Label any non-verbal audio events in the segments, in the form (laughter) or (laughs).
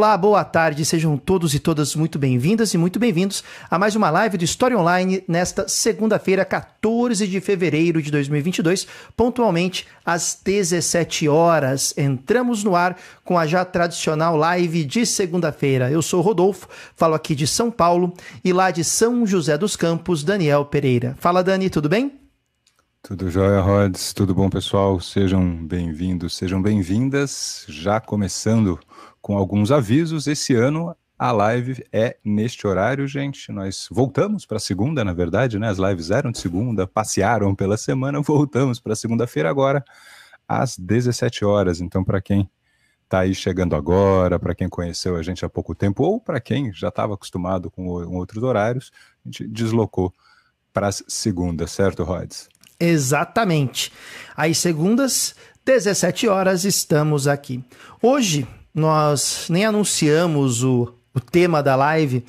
Olá, boa tarde, sejam todos e todas muito bem-vindas e muito bem-vindos a mais uma live do História Online nesta segunda-feira, 14 de fevereiro de 2022, pontualmente às 17 horas. Entramos no ar com a já tradicional live de segunda-feira. Eu sou Rodolfo, falo aqui de São Paulo e lá de São José dos Campos, Daniel Pereira. Fala, Dani, tudo bem? Tudo jóia, Rods? Tudo bom, pessoal? Sejam bem-vindos, sejam bem-vindas. Já começando com alguns avisos. Esse ano a live é neste horário, gente. Nós voltamos para segunda, na verdade, né? As lives eram de segunda, passearam pela semana, (laughs) voltamos para segunda-feira agora às 17 horas. Então, para quem está aí chegando agora, para quem conheceu a gente há pouco tempo, ou para quem já estava acostumado com, outros horários, a gente deslocou para as segundas, certo, Rods? Exatamente. Às segundas, 17 horas, estamos aqui. Hoje, nós nem anunciamos o, o tema da live,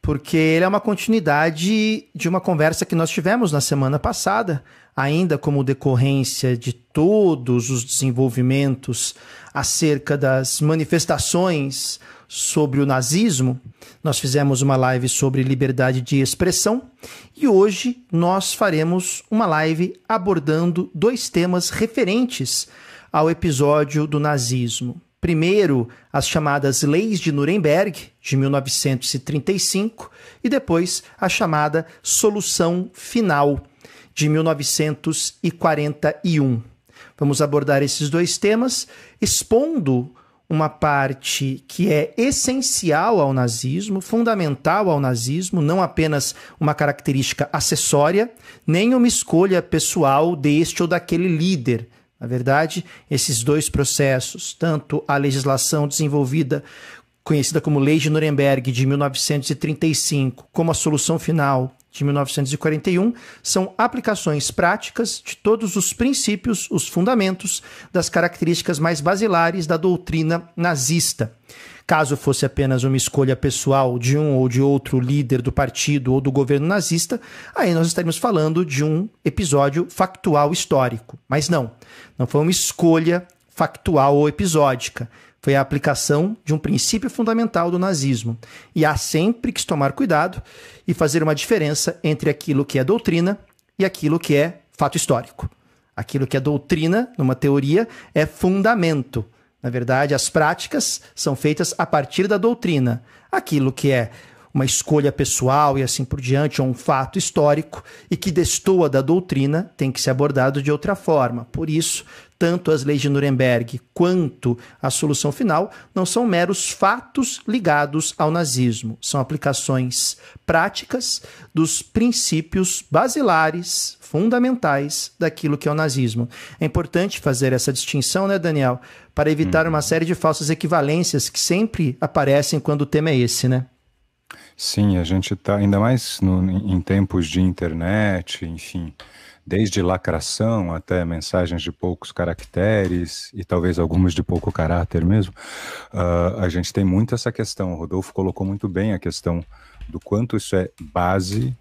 porque ele é uma continuidade de uma conversa que nós tivemos na semana passada, ainda como decorrência de todos os desenvolvimentos acerca das manifestações sobre o nazismo. Nós fizemos uma live sobre liberdade de expressão e hoje nós faremos uma live abordando dois temas referentes ao episódio do nazismo. Primeiro, as chamadas Leis de Nuremberg, de 1935, e depois a chamada Solução Final, de 1941. Vamos abordar esses dois temas, expondo uma parte que é essencial ao nazismo, fundamental ao nazismo, não apenas uma característica acessória, nem uma escolha pessoal deste ou daquele líder, na verdade, esses dois processos, tanto a legislação desenvolvida, conhecida como Lei de Nuremberg de 1935, como a solução final de 1941, são aplicações práticas de todos os princípios, os fundamentos das características mais basilares da doutrina nazista. Caso fosse apenas uma escolha pessoal de um ou de outro líder do partido ou do governo nazista, aí nós estaríamos falando de um episódio factual histórico. Mas não, não foi uma escolha factual ou episódica. Foi a aplicação de um princípio fundamental do nazismo. E há sempre que tomar cuidado e fazer uma diferença entre aquilo que é doutrina e aquilo que é fato histórico. Aquilo que é doutrina, numa teoria, é fundamento. Na verdade, as práticas são feitas a partir da doutrina. Aquilo que é uma escolha pessoal e assim por diante, ou um fato histórico e que destoa da doutrina, tem que ser abordado de outra forma. Por isso, tanto as leis de Nuremberg quanto a solução final não são meros fatos ligados ao nazismo, são aplicações práticas dos princípios basilares, fundamentais daquilo que é o nazismo. É importante fazer essa distinção, né, Daniel, para evitar uma uhum. série de falsas equivalências que sempre aparecem quando o tema é esse, né? Sim, a gente está ainda mais no, em tempos de internet, enfim, desde lacração até mensagens de poucos caracteres e talvez algumas de pouco caráter mesmo, uh, a gente tem muito essa questão. O Rodolfo colocou muito bem a questão do quanto isso é base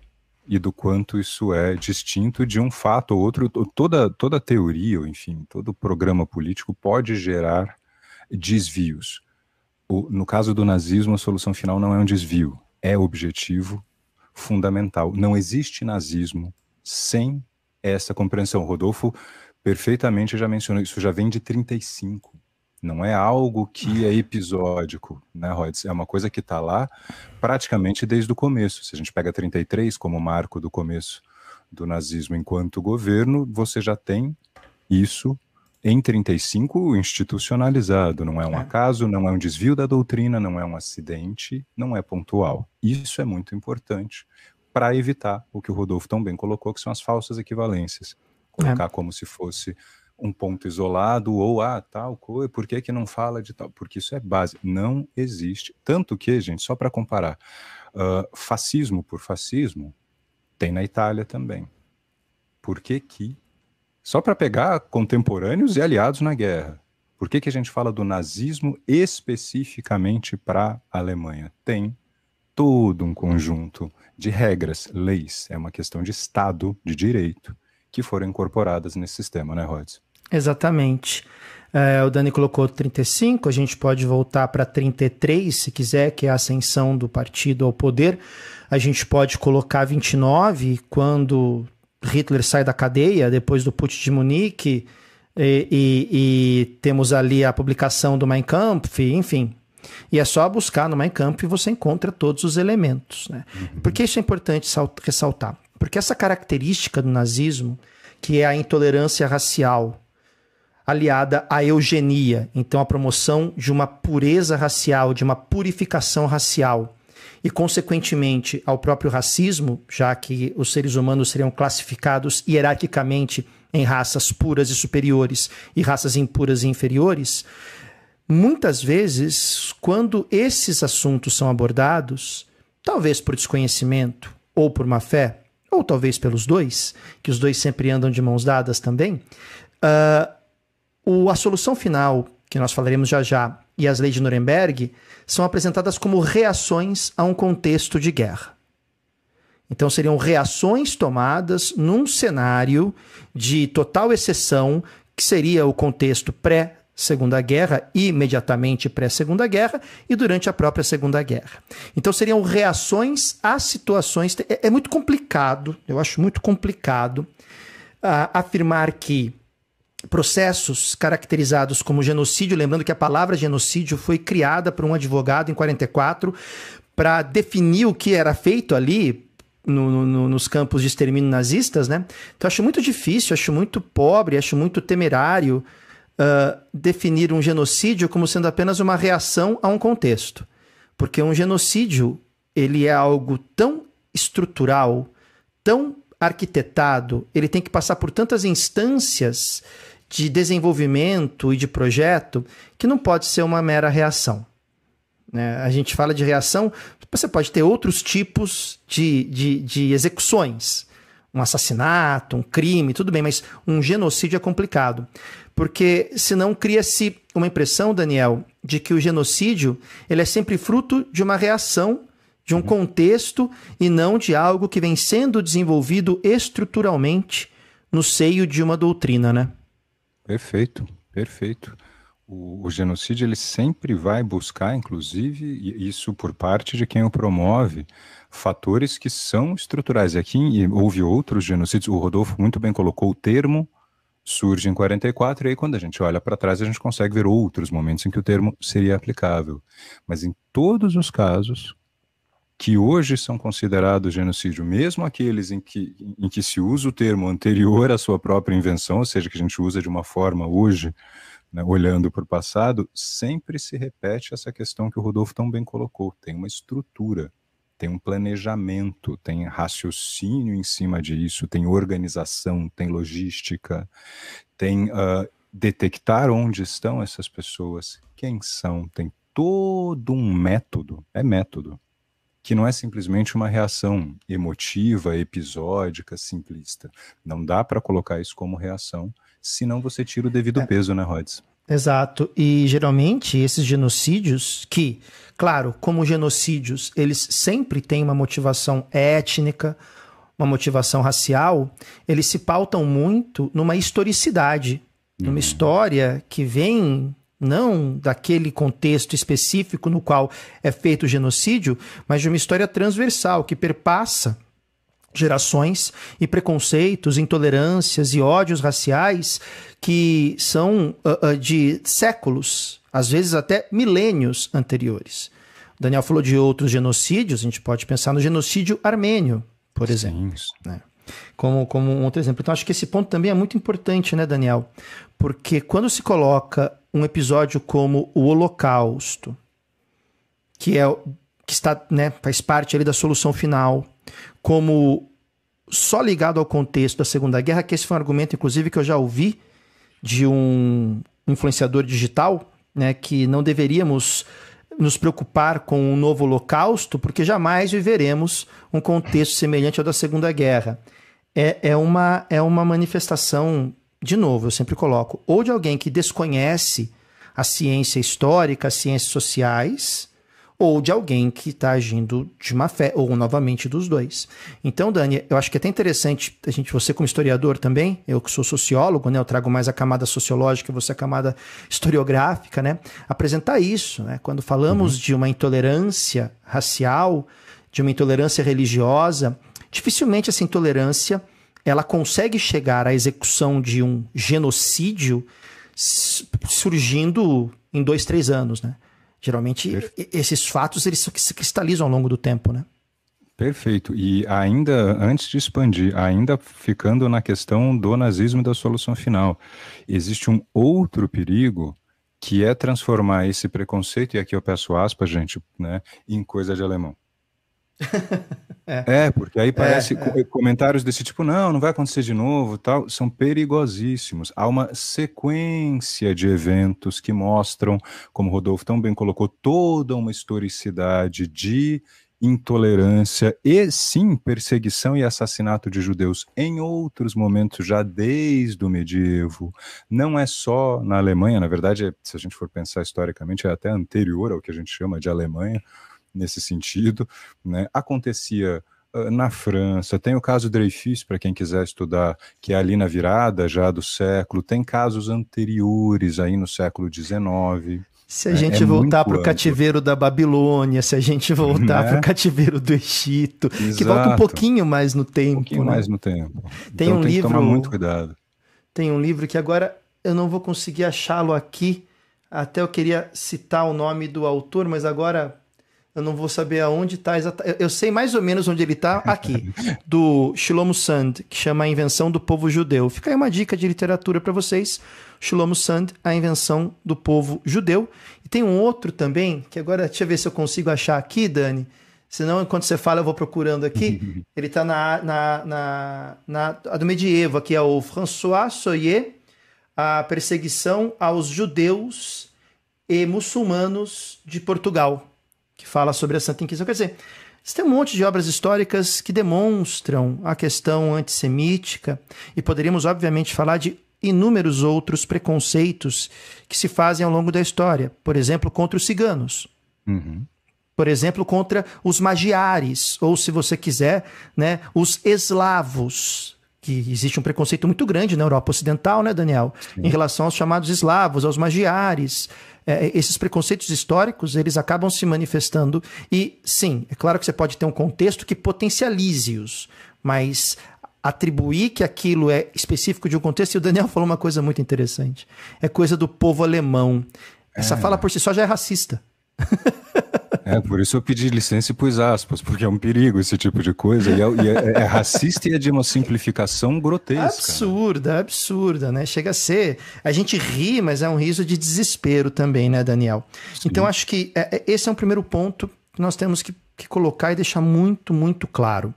e do quanto isso é distinto de um fato ou outro. Toda, toda teoria, ou enfim, todo programa político pode gerar desvios. O, no caso do nazismo, a solução final não é um desvio, é objetivo fundamental. Não existe nazismo sem essa compreensão. Rodolfo perfeitamente já mencionou, isso já vem de 35. Não é algo que é (laughs) episódico, né, Rods? É uma coisa que está lá praticamente desde o começo. Se a gente pega 33 como marco do começo do nazismo enquanto governo, você já tem isso em 35 institucionalizado. Não é um é. acaso, não é um desvio da doutrina, não é um acidente, não é pontual. Isso é muito importante para evitar o que o Rodolfo tão bem colocou, que são as falsas equivalências. Colocar é. como se fosse um ponto isolado ou ah, tal coisa, por que, que não fala de tal? Porque isso é base, não existe. Tanto que, gente, só para comparar, uh, fascismo por fascismo tem na Itália também. Por que que, só para pegar contemporâneos e aliados na guerra, por que que a gente fala do nazismo especificamente para a Alemanha? Tem todo um conjunto de regras, leis, é uma questão de Estado, de direito, que foram incorporadas nesse sistema, né, Rhodes? Exatamente. É, o Dani colocou 35, a gente pode voltar para 33, se quiser, que é a ascensão do partido ao poder. A gente pode colocar 29, quando Hitler sai da cadeia, depois do Putsch de Munique, e, e, e, temos ali a publicação do Mein Kampf, enfim. E é só buscar no Mein Kampf e você encontra todos os elementos. Né? Uhum. Por que isso é importante ressaltar? Porque essa característica do nazismo, que é a intolerância racial, aliada à eugenia, então a promoção de uma pureza racial, de uma purificação racial, e consequentemente ao próprio racismo, já que os seres humanos seriam classificados hierarquicamente em raças puras e superiores e raças impuras e inferiores, muitas vezes, quando esses assuntos são abordados, talvez por desconhecimento ou por má fé, ou talvez pelos dois, que os dois sempre andam de mãos dadas também, uh, o, a solução final, que nós falaremos já já, e as leis de Nuremberg, são apresentadas como reações a um contexto de guerra. Então seriam reações tomadas num cenário de total exceção, que seria o contexto pré Segunda Guerra, imediatamente pré-Segunda Guerra e durante a própria Segunda Guerra. Então seriam reações a situações. É, é muito complicado, eu acho muito complicado uh, afirmar que processos caracterizados como genocídio, lembrando que a palavra genocídio foi criada por um advogado em 44 para definir o que era feito ali no, no, nos campos de extermínio nazistas, né? Então acho muito difícil, acho muito pobre, acho muito temerário definir um genocídio como sendo apenas uma reação a um contexto, porque um genocídio ele é algo tão estrutural, tão arquitetado, ele tem que passar por tantas instâncias de desenvolvimento e de projeto que não pode ser uma mera reação. Né? A gente fala de reação, você pode ter outros tipos de, de, de execuções. Um assassinato, um crime, tudo bem, mas um genocídio é complicado. Porque senão cria-se uma impressão, Daniel, de que o genocídio ele é sempre fruto de uma reação, de um contexto, e não de algo que vem sendo desenvolvido estruturalmente no seio de uma doutrina, né? Perfeito, perfeito o, o, genocídio ele sempre vai buscar, inclusive, isso por parte de quem o promove, fatores que são estruturais. E aqui houve outros genocídios, o Rodolfo muito bem colocou o termo, surge em 44, e aí quando a gente olha para trás a gente consegue ver outros momentos em que o termo seria aplicável. Mas em todos os casos que hoje são considerados genocídio, mesmo aqueles em que, em que se usa o termo anterior à sua própria invenção, ou seja, que a gente usa de uma forma hoje né, olhando para o passado, sempre se repete essa questão que o Rodolfo tão bem colocou: tem uma estrutura, tem um planejamento, tem raciocínio em cima disso, tem organização, tem logística, tem uh, detectar onde estão essas pessoas, quem são, tem todo um método, é método, que não é simplesmente uma reação emotiva, episódica, simplista. Não dá para colocar isso como reação, senão você tira o devido é. peso, né, Rhodes? Exato. E geralmente esses genocídios, que, claro, como genocídios, eles sempre têm uma motivação étnica, uma motivação racial, eles se pautam muito numa historicidade, uhum. numa história que vem não daquele contexto específico no qual é feito o genocídio, mas de uma história transversal que perpassa gerações e preconceitos, intolerâncias e ódios raciais que são uh, uh, de séculos, às vezes até milênios anteriores. O Daniel falou de outros genocídios, a gente pode pensar no genocídio armênio, por exemplo. Né? Como, como um outro exemplo. Então, acho que esse ponto também é muito importante, né, Daniel? Porque quando se coloca um episódio como o Holocausto, que é que está, né, faz parte ali da solução final, como só ligado ao contexto da Segunda Guerra, que esse foi um argumento, inclusive, que eu já ouvi de um influenciador digital, né, que não deveríamos nos preocupar com um novo holocausto, porque jamais viveremos um contexto semelhante ao da Segunda Guerra. É, é, uma, é uma manifestação, de novo, eu sempre coloco, ou de alguém que desconhece a ciência histórica, as ciências sociais, ou de alguém que está agindo de má fé, ou novamente dos dois. Então, Dani, eu acho que é até interessante, a gente, você como historiador também, eu que sou sociólogo, né, eu trago mais a camada sociológica, você a camada historiográfica, né, apresentar isso. Né, quando falamos uhum. de uma intolerância racial, de uma intolerância religiosa, dificilmente essa intolerância ela consegue chegar à execução de um genocídio surgindo em dois, três anos, né? Geralmente, Perfeito. esses fatos eles se cristalizam ao longo do tempo, né? Perfeito. E ainda, antes de expandir, ainda ficando na questão do nazismo e da solução final, existe um outro perigo que é transformar esse preconceito, e aqui eu peço aspas, gente, né, em coisa de alemão. É. é. porque aí parece é, é. comentários desse tipo, não, não vai acontecer de novo, tal, são perigosíssimos. Há uma sequência de eventos que mostram, como o Rodolfo tão bem colocou, toda uma historicidade de intolerância e sim perseguição e assassinato de judeus em outros momentos já desde o medievo. Não é só na Alemanha, na verdade, se a gente for pensar historicamente, é até anterior ao que a gente chama de Alemanha nesse sentido, né? Acontecia uh, na França, tem o caso Dreyfus, para quem quiser estudar, que é ali na virada já do século, tem casos anteriores aí no século XIX. Se a né? gente é voltar para o cativeiro da Babilônia, se a gente voltar né? para o cativeiro do Egito, Exato. que volta um pouquinho mais no tempo. Um pouquinho né? mais no tempo. Tem então, um tem livro. Que tomar muito cuidado. Tem um livro que agora eu não vou conseguir achá-lo aqui. Até eu queria citar o nome do autor, mas agora eu não vou saber aonde está exatamente. Eu sei mais ou menos onde ele está aqui, (laughs) do Shlomo Sand, que chama A Invenção do Povo Judeu. Fica aí uma dica de literatura para vocês. Shlomo Sand, A Invenção do Povo Judeu. E tem um outro também, que agora deixa eu ver se eu consigo achar aqui, Dani. Senão, enquanto você fala, eu vou procurando aqui. (laughs) ele está na, na, na, na, a do medievo, aqui é o François Soyer, A Perseguição aos Judeus e Muçulmanos de Portugal que fala sobre a Santa Inquisição. Quer dizer, você tem um monte de obras históricas que demonstram a questão antissemítica e poderíamos, obviamente, falar de inúmeros outros preconceitos que se fazem ao longo da história. Por exemplo, contra os ciganos. Uhum. Por exemplo, contra os magiares, ou se você quiser, né, os eslavos, que existe um preconceito muito grande na Europa Ocidental, né, Daniel, Sim. em relação aos chamados eslavos, aos magiares é, esses preconceitos históricos eles acabam se manifestando e sim, é claro que você pode ter um contexto que potencialize-os, mas atribuir que aquilo é específico de um contexto, e o Daniel (laughs) falou uma coisa muito interessante, é coisa do povo alemão. Essa é. fala por si só já é racista. (laughs) É, por isso eu pedi licença e pus aspas, porque é um perigo esse tipo de coisa. E é, e é, é racista e é de uma simplificação grotesca. Né? Absurda, absurda, né? Chega a ser. A gente ri, mas é um riso de desespero também, né, Daniel? Sim. Então acho que é, é, esse é um primeiro ponto que nós temos que, que colocar e deixar muito, muito claro.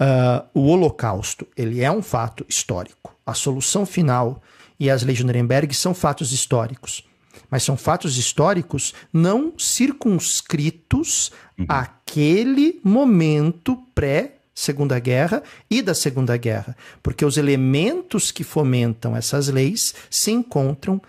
Uh, o Holocausto, ele é um fato histórico. A solução final e as leis de Nuremberg são fatos históricos mas são fatos históricos não circunscritos uhum. àquele momento pré Segunda Guerra e da Segunda Guerra, porque os elementos que fomentam essas leis se encontram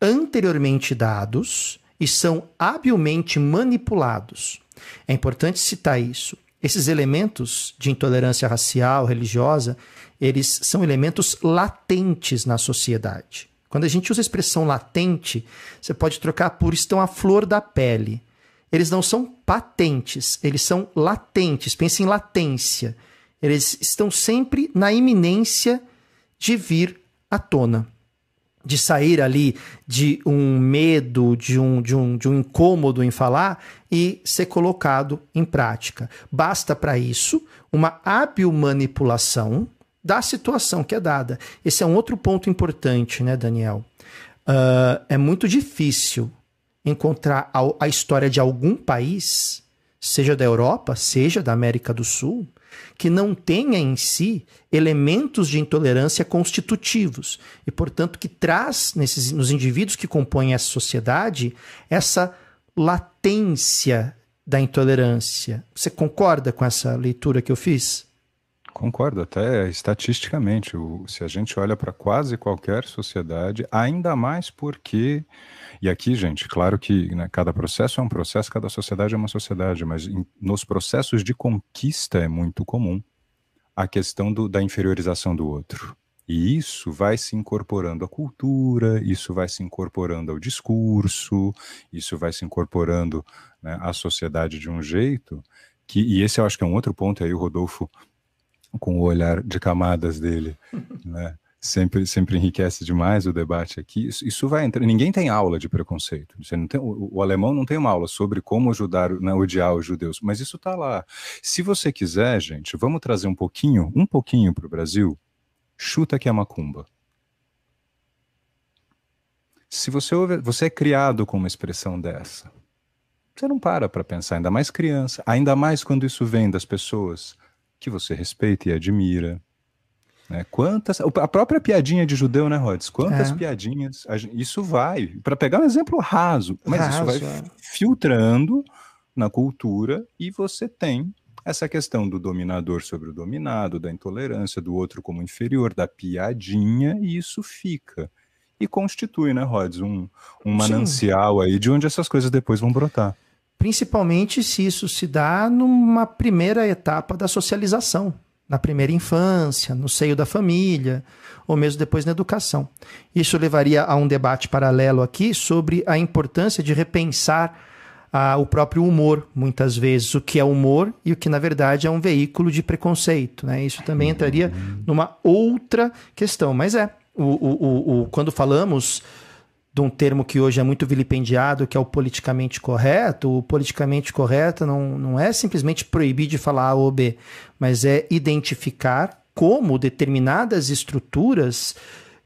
anteriormente dados e são habilmente manipulados. É importante citar isso. Esses elementos de intolerância racial, religiosa, eles são elementos latentes na sociedade. Quando a gente usa a expressão latente, você pode trocar por estão à flor da pele. Eles não são patentes, eles são latentes. Pense em latência. Eles estão sempre na iminência de vir à tona. De sair ali de um medo, de um, de um, de um incômodo em falar e ser colocado em prática. Basta para isso uma hábil manipulação da situação que é dada. Esse é um outro ponto importante, né, Daniel? Uh, é muito difícil encontrar a, a, história de algum país, seja da Europa, seja da América do Sul, que não tenha em si elementos de intolerância constitutivos e, portanto, que traz nesses, nos indivíduos que compõem essa sociedade essa latência da intolerância. Você concorda com essa leitura que eu fiz? Concordo, até estatisticamente. O, se a gente olha para quase qualquer sociedade, ainda mais porque. E aqui, gente, claro que né, cada processo é um processo, cada sociedade é uma sociedade, mas em, nos processos de conquista é muito comum a questão do, da inferiorização do outro. E isso vai se incorporando à cultura, isso vai se incorporando ao discurso, isso vai se incorporando né, à sociedade de um jeito que, e esse eu acho que é um outro ponto, aí o Rodolfo, com o olhar de camadas dele, (laughs) né, sempre, sempre enriquece demais o debate aqui. Isso, isso, vai entrar. Ninguém tem aula de preconceito. Você não tem, o, o alemão não tem uma aula sobre como ajudar, né, odiar os judeus, mas isso está lá. Se você quiser, gente, vamos trazer um pouquinho, um pouquinho para o Brasil, chuta que é macumba. Se você ouve, você é criado com uma expressão dessa, você não para para pensar, ainda mais criança, ainda mais quando isso vem das pessoas que você respeita e admira. Né? Quantas, a própria piadinha de judeu, né, Rods? Quantas é. piadinhas, isso vai, para pegar um exemplo raso, mas raso, isso vai é. filtrando na cultura e você tem essa questão do dominador sobre o dominado, da intolerância do outro como inferior, da piadinha, e isso fica. E constitui, né, Rods, um, um manancial Sim. aí de onde essas coisas depois vão brotar. Principalmente se isso se dá numa primeira etapa da socialização, na primeira infância, no seio da família, ou mesmo depois na educação. Isso levaria a um debate paralelo aqui sobre a importância de repensar ah, o próprio humor, muitas vezes, o que é humor e o que, na verdade, é um veículo de preconceito. Né? Isso também entraria numa outra questão. Mas é, o, o, o, quando falamos de um termo que hoje é muito vilipendiado, que é o politicamente correto, o politicamente correto não, não é simplesmente proibir de falar A ou B, mas é identificar como determinadas estruturas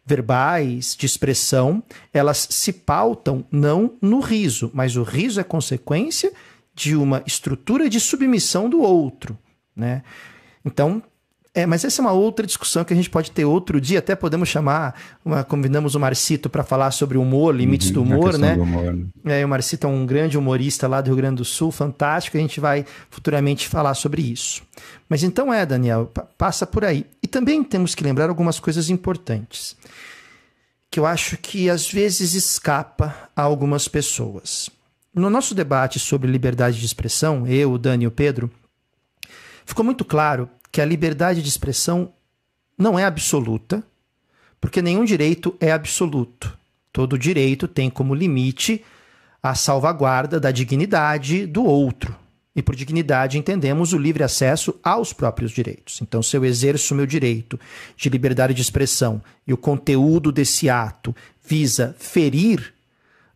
verbais, de expressão, elas se pautam não no riso, mas o riso é consequência de uma estrutura de submissão do outro, né? Então, é, mas essa é uma outra discussão que a gente pode ter outro dia. Até podemos chamar, uma, convidamos o Marcito para falar sobre humor, limites uhum, do humor, né? Do humor, né? É, o Marcito é um grande humorista lá do Rio Grande do Sul, fantástico. A gente vai futuramente falar sobre isso. Mas então é, Daniel, passa por aí. E também temos que lembrar algumas coisas importantes que eu acho que às vezes escapa a algumas pessoas. No nosso debate sobre liberdade de expressão, eu, Dani e o Pedro, ficou muito claro que a liberdade de expressão não é absoluta, porque nenhum direito é absoluto. Todo direito tem como limite a salvaguarda da dignidade do outro. E por dignidade entendemos o livre acesso aos próprios direitos. Então, se eu exerço meu direito de liberdade de expressão e o conteúdo desse ato visa ferir,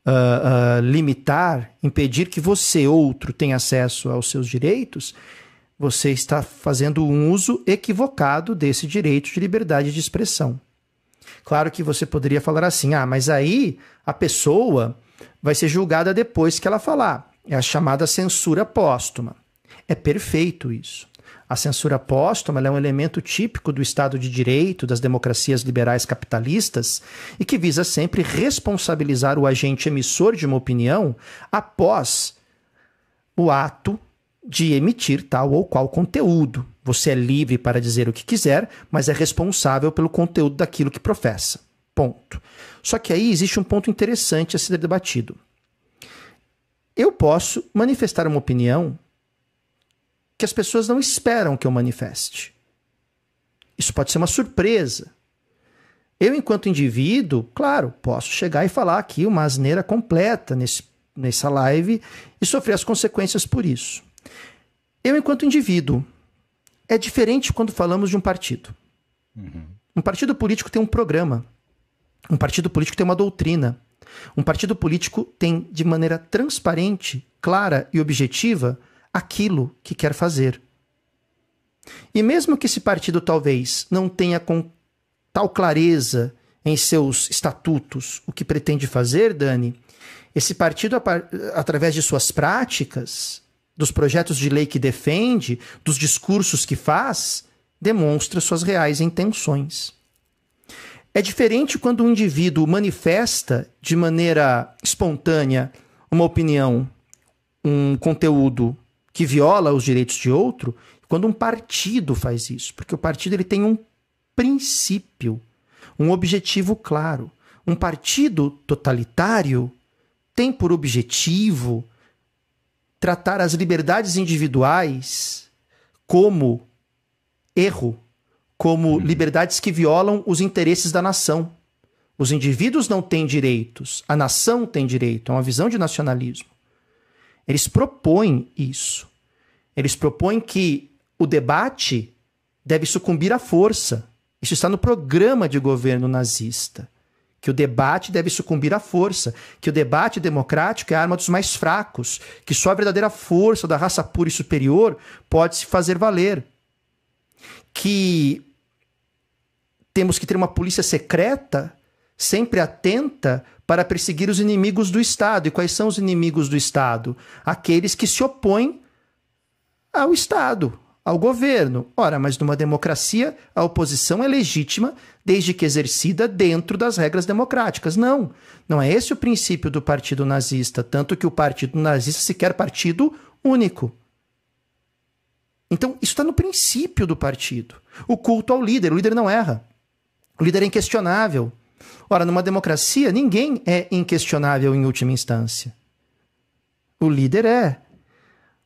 uh, uh, limitar, impedir que você, outro, tenha acesso aos seus direitos, você está fazendo um uso equivocado desse direito de liberdade de expressão. Claro que você poderia falar assim: ah, mas aí a pessoa vai ser julgada depois que ela falar. É a chamada censura póstuma. É perfeito isso. A censura póstuma é um elemento típico do Estado de Direito, das democracias liberais capitalistas, e que visa sempre responsabilizar o agente emissor de uma opinião após o ato de emitir tal ou qual conteúdo. Você é livre para dizer o que quiser, mas é responsável pelo conteúdo daquilo que professa. Ponto. Só que aí existe um ponto interessante a ser debatido. Eu posso manifestar uma opinião que as pessoas não esperam que eu manifeste. Isso pode ser uma surpresa. Eu, enquanto indivíduo, claro, posso chegar e falar aqui uma asneira completa nesse, nessa live e sofrer as consequências por isso. Eu, enquanto indivíduo, é diferente quando falamos de um partido. Uhum. Um partido político tem um programa. Um partido político tem uma doutrina. Um partido político tem, de maneira transparente, clara e objetiva, aquilo que quer fazer. E mesmo que esse partido talvez não tenha com tal clareza em seus estatutos o que pretende fazer, Dani, esse partido, através de suas práticas, dos projetos de lei que defende, dos discursos que faz, demonstra suas reais intenções. É diferente quando um indivíduo manifesta de maneira espontânea uma opinião, um conteúdo que viola os direitos de outro, quando um partido faz isso, porque o partido ele tem um princípio, um objetivo claro. Um partido totalitário tem por objetivo tratar as liberdades individuais como erro, como uhum. liberdades que violam os interesses da nação. Os indivíduos não têm direitos, a nação tem direito, é uma visão de nacionalismo. Eles propõem isso. Eles propõem que o debate deve sucumbir à força. Isso está no programa de governo nazista. Que o debate deve sucumbir à força. Que o debate democrático é a arma dos mais fracos. Que só a verdadeira força da raça pura e superior pode se fazer valer. Que temos que ter uma polícia secreta sempre atenta para perseguir os inimigos do Estado. E quais são os inimigos do Estado? Aqueles que se opõem ao Estado, ao governo. Ora, mas numa democracia, a oposição é legítima desde que exercida dentro das regras democráticas. Não, não é esse o princípio do partido nazista, tanto que o partido nazista se quer partido único. Então, isso está no princípio do partido. O culto ao líder. O líder não erra. O líder é inquestionável. Ora, numa democracia, ninguém é inquestionável em última instância. O líder é.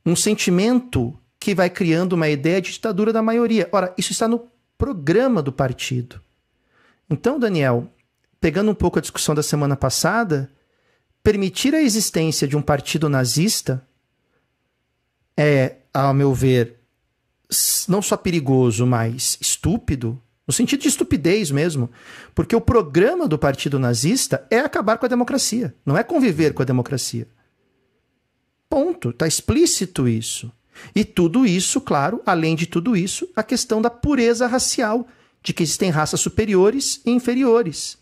Um sentimento que vai criando uma ideia de ditadura da maioria. Ora, isso está no programa do partido. Então, Daniel, pegando um pouco a discussão da semana passada, permitir a existência de um partido nazista é, ao meu ver, não só perigoso, mas estúpido, no sentido de estupidez mesmo. Porque o programa do partido nazista é acabar com a democracia, não é conviver com a democracia. Ponto. Está explícito isso. E tudo isso, claro, além de tudo isso, a questão da pureza racial, de que existem raças superiores e inferiores.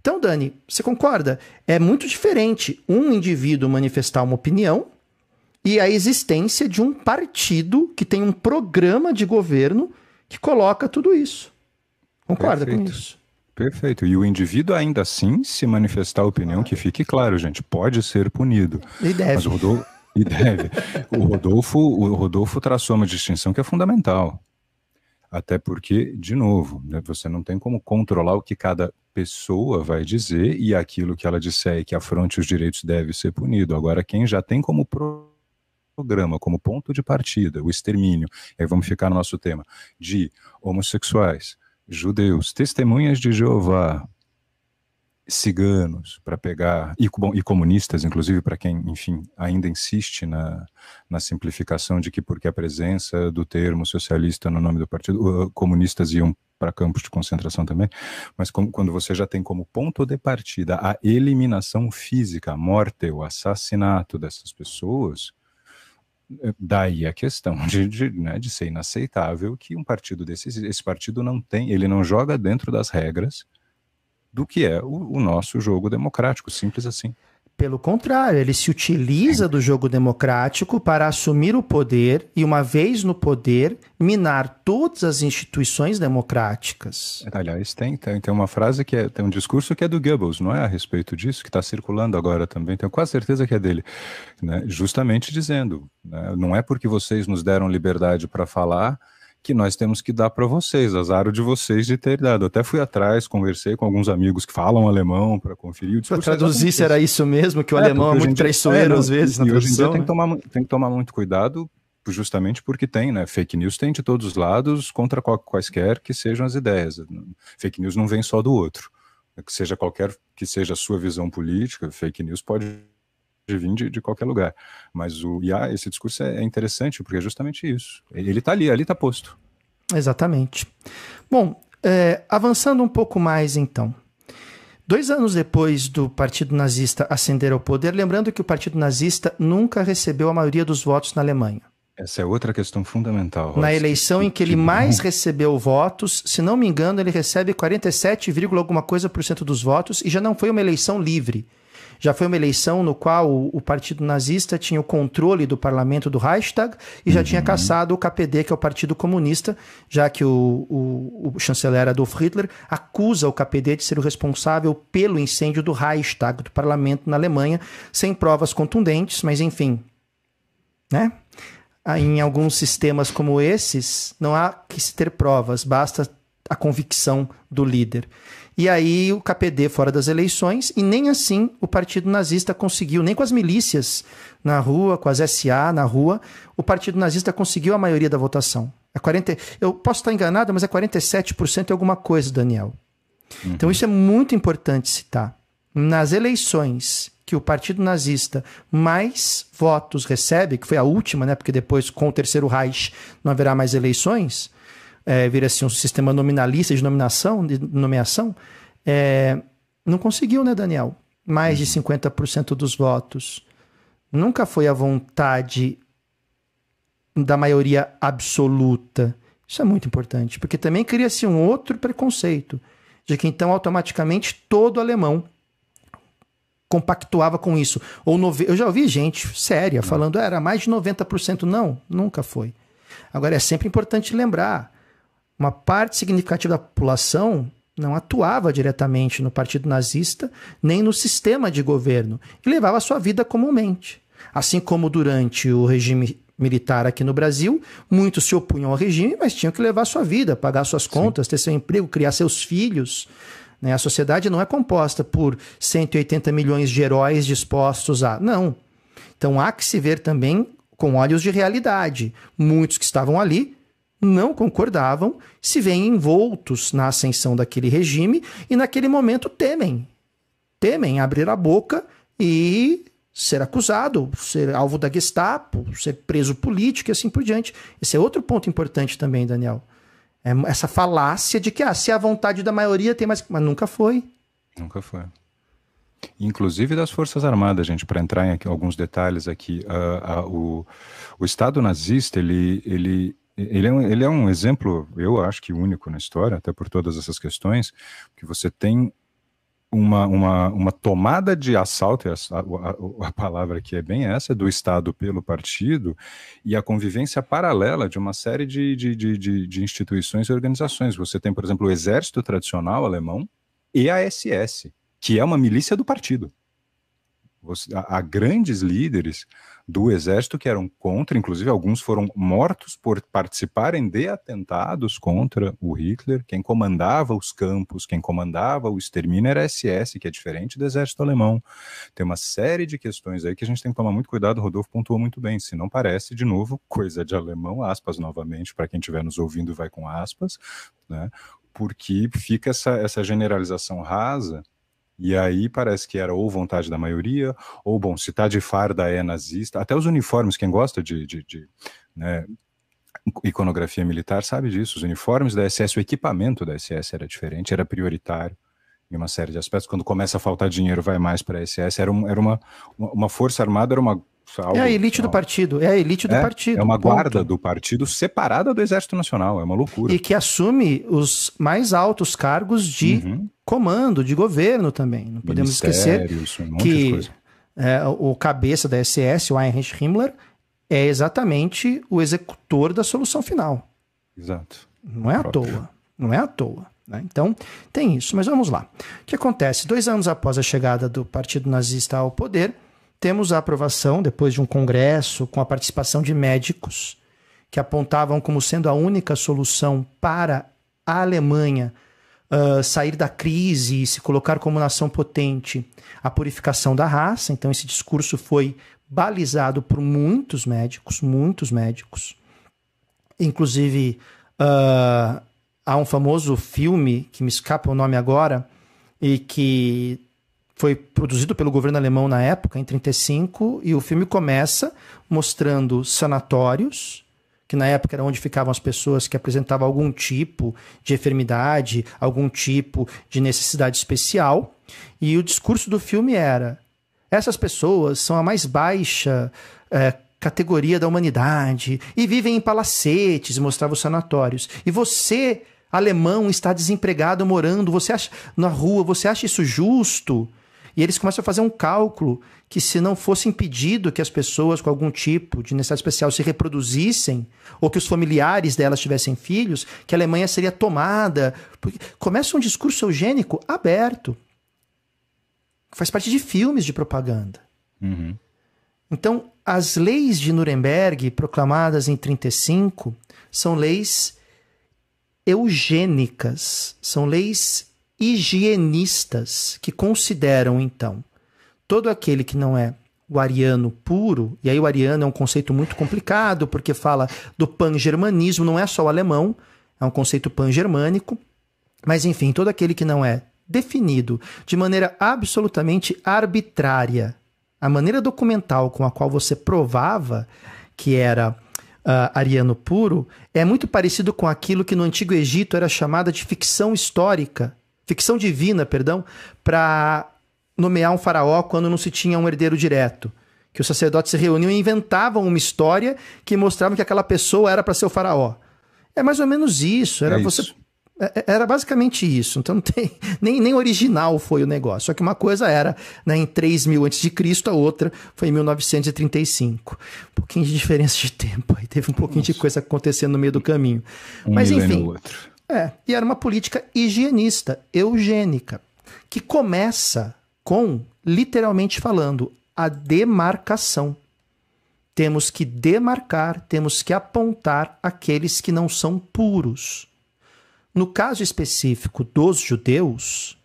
Então, Dani, você concorda? É muito diferente um indivíduo manifestar uma opinião e a existência de um partido que tem um programa de governo que coloca tudo isso. Concorda Perfeito. com isso? Perfeito. E o indivíduo ainda assim se manifestar a opinião, que fique claro, gente, pode ser punido. E deve. Mas o Rodolfo, (laughs) e deve. O Rodolfo, o Rodolfo traçou uma distinção que é fundamental. Até porque, de novo, né, você não tem como controlar o que cada pessoa vai dizer e aquilo que ela disser e que afronte os direitos deve ser punido. Agora, quem já tem como programa, como ponto de partida, o extermínio, aí vamos ficar no nosso tema, de homossexuais, judeus, testemunhas de Jeová, ciganos para pegar e, e comunistas, inclusive para quem, enfim, ainda insiste na, na simplificação de que porque a presença do termo socialista no nome do partido, comunistas iam para campos de concentração também, mas como, quando você já tem como ponto de partida a eliminação física, a morte, o assassinato dessas pessoas, eh, daí a questão de, de, né, de ser inaceitável que um partido desse, esse partido não tem, ele não joga dentro das regras do que é o, o nosso jogo democrático, simples assim. Pelo contrário, ele se utiliza do jogo democrático para assumir o poder e, uma vez no poder, minar todas as instituições democráticas. Aliás, tem, tem, tem uma frase que é, tem um discurso que é do Goebbels, não é a respeito disso, que está circulando agora também, tenho quase certeza que é dele, né? justamente dizendo, né? não é porque vocês nos deram liberdade para falar que nós temos que dar para vocês, azar de vocês de ter dado. Até fui atrás, conversei com alguns amigos que falam alemão para conferir. Para traduzir se era isso mesmo, que o é, alemão é muito traiçoeiro é, às vezes na e tradução. Hoje em dia tem, que né? tomar, tem que tomar muito cuidado justamente porque tem, né? Fake news tem de todos os lados contra quaisquer que sejam as ideias. Fake news não vem só do outro. Que seja qualquer que seja a sua visão política, fake news pode vir de, de qualquer lugar. Mas o IA, esse discurso é, é interessante, porque é justamente isso. Ele está ali, ali está posto. Exatamente. Bom, é, avançando um pouco mais então. Dois anos depois do Partido Nazista ascender ao poder, lembrando que o Partido Nazista nunca recebeu a maioria dos votos na Alemanha. Essa é outra questão fundamental. Na eleição em que ele mais recebeu votos, se não me engano, ele recebe 47, alguma coisa por cento dos votos e já não foi uma eleição livre. Já foi uma eleição no qual o, o partido nazista tinha o controle do parlamento do Reichstag e já uhum. tinha caçado o KPD, que é o Partido Comunista, já que o, o, o chanceler Adolf Hitler acusa o KPD de ser o responsável pelo incêndio do Reichstag, do parlamento na Alemanha, sem provas contundentes, mas enfim. Né? em alguns sistemas como esses, não há que se ter provas, basta a convicção do líder. E aí o KPD fora das eleições, e nem assim o partido nazista conseguiu, nem com as milícias na rua, com as SA na rua, o partido nazista conseguiu a maioria da votação. É 40, eu posso estar enganado, mas é 47% e alguma coisa, Daniel. Uhum. Então isso é muito importante citar. Nas eleições que o partido nazista mais votos recebe, que foi a última, né, porque depois com o terceiro Reich não haverá mais eleições, é, vira assim um sistema nominalista de nominação, de nomeação, é, não conseguiu, né, Daniel? Mais de 50% dos votos. Nunca foi a vontade da maioria absoluta. Isso é muito importante, porque também cria-se um outro preconceito de que então automaticamente todo alemão compactuava com isso. Ou nove... Eu já ouvi gente séria falando, era mais de 90%. Não, nunca foi. Agora é sempre importante lembrar: uma parte significativa da população não atuava diretamente no partido nazista nem no sistema de governo e levava sua vida comumente. Assim como durante o regime militar aqui no Brasil, muitos se opunham ao regime, mas tinham que levar sua vida, pagar suas contas, Sim. ter seu emprego, criar seus filhos. Né? A sociedade não é composta por 180 milhões de heróis dispostos a. Não. Então há que se ver também com olhos de realidade. Muitos que estavam ali não concordavam, se veem envoltos na ascensão daquele regime e naquele momento temem. Temem abrir a boca e ser acusado, ser alvo da Gestapo, ser preso político e assim por diante. Esse é outro ponto importante também, Daniel. É essa falácia de que ah, se a vontade da maioria tem mais. Mas nunca foi. Nunca foi. Inclusive das Forças Armadas, gente, para entrar em alguns detalhes aqui. Uh, uh, o, o Estado nazista, ele, ele ele é, um, ele é um exemplo, eu acho que único na história, até por todas essas questões, que você tem uma, uma, uma tomada de assalto, a, a, a, palavra que é bem essa, do Estado pelo partido, e a convivência paralela de uma série de, de, de, de, instituições e organizações. Você tem, por exemplo, o Exército Tradicional Alemão e a SS, que é uma milícia do partido. Você, há grandes líderes do exército que eram contra, inclusive alguns foram mortos por participarem de atentados contra o Hitler. Quem comandava os campos, quem comandava o extermínio era a SS, que é diferente do exército alemão. Tem uma série de questões aí que a gente tem que tomar muito cuidado. O Rodolfo pontuou muito bem. Se não parece, de novo, coisa de alemão, aspas novamente, para quem estiver nos ouvindo, vai com aspas, né? Porque fica essa, essa generalização rasa e aí parece que era ou vontade da maioria, ou, bom, se tá de farda é nazista. Até os uniformes, quem gosta de, de, de né, iconografia militar sabe disso. Os uniformes da SS, o equipamento da SS era diferente, era prioritário em uma série de aspectos. Quando começa a faltar dinheiro, vai mais para a SS. Era, um, era uma, uma força armada, era uma Algo, é a elite do partido, é a elite do é, partido. É uma ponto. guarda do partido separada do Exército Nacional, é uma loucura. E que assume os mais altos cargos de uhum. comando, de governo também. Não podemos esquecer um que é, o cabeça da SS, o Heinrich Himmler, é exatamente o executor da solução final. Exato. Não é à toa. Não é à toa. Né? Então, tem isso. Mas vamos lá. O que acontece? Dois anos após a chegada do Partido Nazista ao poder temos a aprovação, depois de um congresso, com a participação de médicos, que apontavam como sendo a única solução para a Alemanha uh, sair da crise e se colocar como nação potente, a purificação da raça. Então, esse discurso foi balizado por muitos médicos, muitos médicos. Inclusive, uh, há um famoso filme, que me escapa o nome agora, e que foi produzido pelo governo alemão na época, em 35, e o filme começa mostrando sanatórios, que na época era onde ficavam as pessoas que apresentavam algum tipo de enfermidade, algum tipo de necessidade especial, e o discurso do filme era: essas pessoas são a mais baixa é, categoria da humanidade e vivem em palacetes, mostrava os sanatórios. E você, alemão, está desempregado morando, você acha na rua, você acha isso justo? E eles começam a fazer um cálculo que se não fosse impedido que as pessoas com algum tipo de necessidade especial se reproduzissem, ou que os familiares delas tivessem filhos, que a Alemanha seria tomada. Porque começa um discurso eugênico aberto. Faz parte de filmes de propaganda. Uhum. Então, as leis de Nuremberg, proclamadas em 35, são leis eugênicas, são leis higienistas que consideram, então, todo aquele que não é o ariano puro, e aí o ariano é um conceito muito complicado, porque fala do pan-germanismo, não é só o alemão, é um conceito pan-germânico, mas enfim, todo aquele que não é definido de maneira absolutamente arbitrária, a maneira documental com a qual você provava que era uh, ariano puro é muito parecido com aquilo que no Antigo Egito era chamada de ficção histórica, ficção divina, perdão, para nomear um faraó quando não se tinha um herdeiro direto. Que os sacerdotes se reuniam e inventavam uma história que mostrava que aquela pessoa era para ser o faraó. É mais ou menos isso. Era é você. Isso. É, é, era basicamente isso. Então (laughs) não tem. Nem, nem original foi o negócio. Só que uma coisa era né, em 3000 a.C., a outra foi em 1935. Um pouquinho de diferença de tempo. Aí teve um pouquinho Nossa. de coisa acontecendo no meio do caminho. Um Mas enfim. É, e era uma política higienista, eugênica, que começa com, literalmente falando, a demarcação. Temos que demarcar, temos que apontar aqueles que não são puros. No caso específico dos judeus,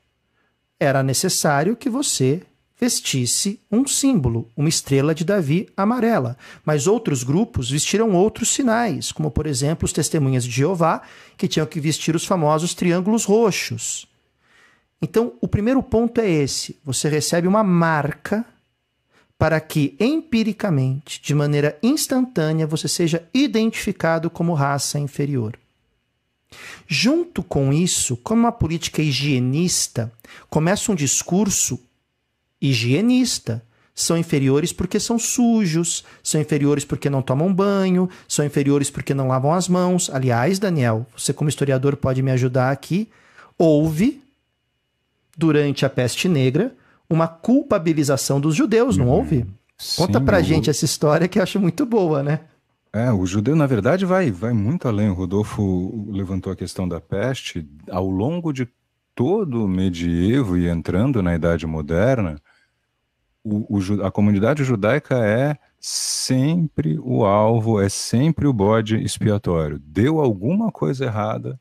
era necessário que você vestisse um símbolo, uma estrela de Davi amarela. Mas outros grupos vestiram outros sinais, como por exemplo os testemunhas de Jeová, que tinham que vestir os famosos triângulos roxos. Então, o primeiro ponto é esse: você recebe uma marca para que empiricamente, de maneira instantânea, você seja identificado como raça inferior. Junto com isso, como uma política higienista, começa um discurso higienista. São inferiores porque são sujos, são inferiores porque não tomam banho, são inferiores porque não lavam as mãos. Aliás, Daniel, você como historiador pode me ajudar aqui. Houve, durante a peste negra, uma culpabilização dos judeus, não houve? Sim, Conta pra gente essa história que eu acho muito boa, né? É, o judeu, na verdade, vai, vai muito além. O Rodolfo levantou a questão da peste. Ao longo de todo o medievo e entrando na Idade Moderna, o, o, a comunidade judaica é sempre o alvo, é sempre o bode expiatório. Deu alguma coisa errada,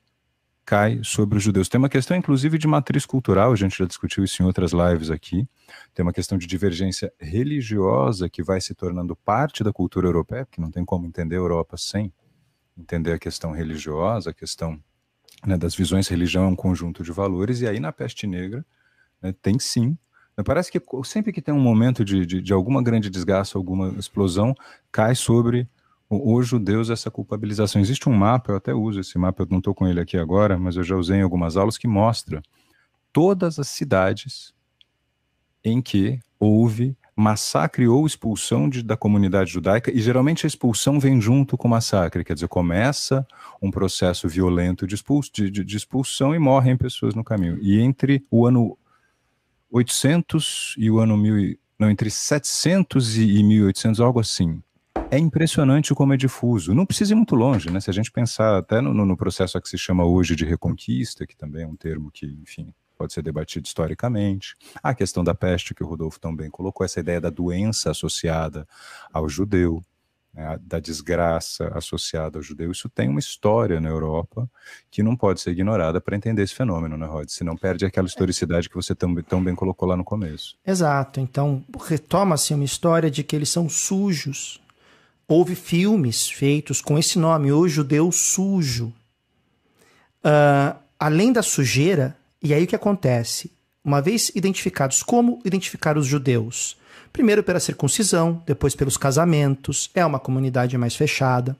cai sobre os judeus. Tem uma questão, inclusive, de matriz cultural, a gente já discutiu isso em outras lives aqui. Tem uma questão de divergência religiosa que vai se tornando parte da cultura europeia, porque não tem como entender a Europa sem entender a questão religiosa, a questão né, das visões. Religião é um conjunto de valores, e aí na peste negra né, tem sim Parece que sempre que tem um momento de, de, de alguma grande desgaste, alguma explosão, cai sobre os judeus essa culpabilização. Existe um mapa, eu até uso esse mapa, eu não estou com ele aqui agora, mas eu já usei em algumas aulas, que mostra todas as cidades em que houve massacre ou expulsão de, da comunidade judaica, e geralmente a expulsão vem junto com o massacre, quer dizer, começa um processo violento de, de, de expulsão e morrem pessoas no caminho. E entre o ano 800 e o ano 1000, não, entre 700 e 1800, algo assim. É impressionante como é difuso. Não precisa ir muito longe, né? Se a gente pensar até no, no processo que se chama hoje de reconquista, que também é um termo que, enfim, pode ser debatido historicamente. A questão da peste, que o Rodolfo também colocou, essa ideia da doença associada ao judeu né, da desgraça associada ao judeu, isso tem uma história na Europa que não pode ser ignorada para entender esse fenômeno, né, Rod? Senão perde aquela historicidade que você tão, tão bem colocou lá no começo. Exato. Então, retoma-se uma história de que eles são sujos. Houve filmes feitos com esse nome, O Judeu Sujo. Uh, além da sujeira, e aí o que acontece? Uma vez identificados, como identificar os judeus? Primeiro pela circuncisão, depois pelos casamentos, é uma comunidade mais fechada.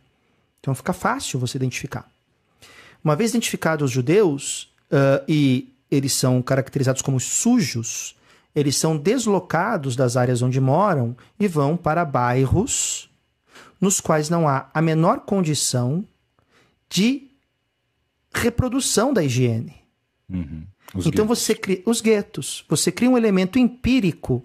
Então fica fácil você identificar. Uma vez identificados os judeus, uh, e eles são caracterizados como sujos, eles são deslocados das áreas onde moram e vão para bairros nos quais não há a menor condição de reprodução da higiene. Uhum. então guetos. você cria os guetos. Você cria um elemento empírico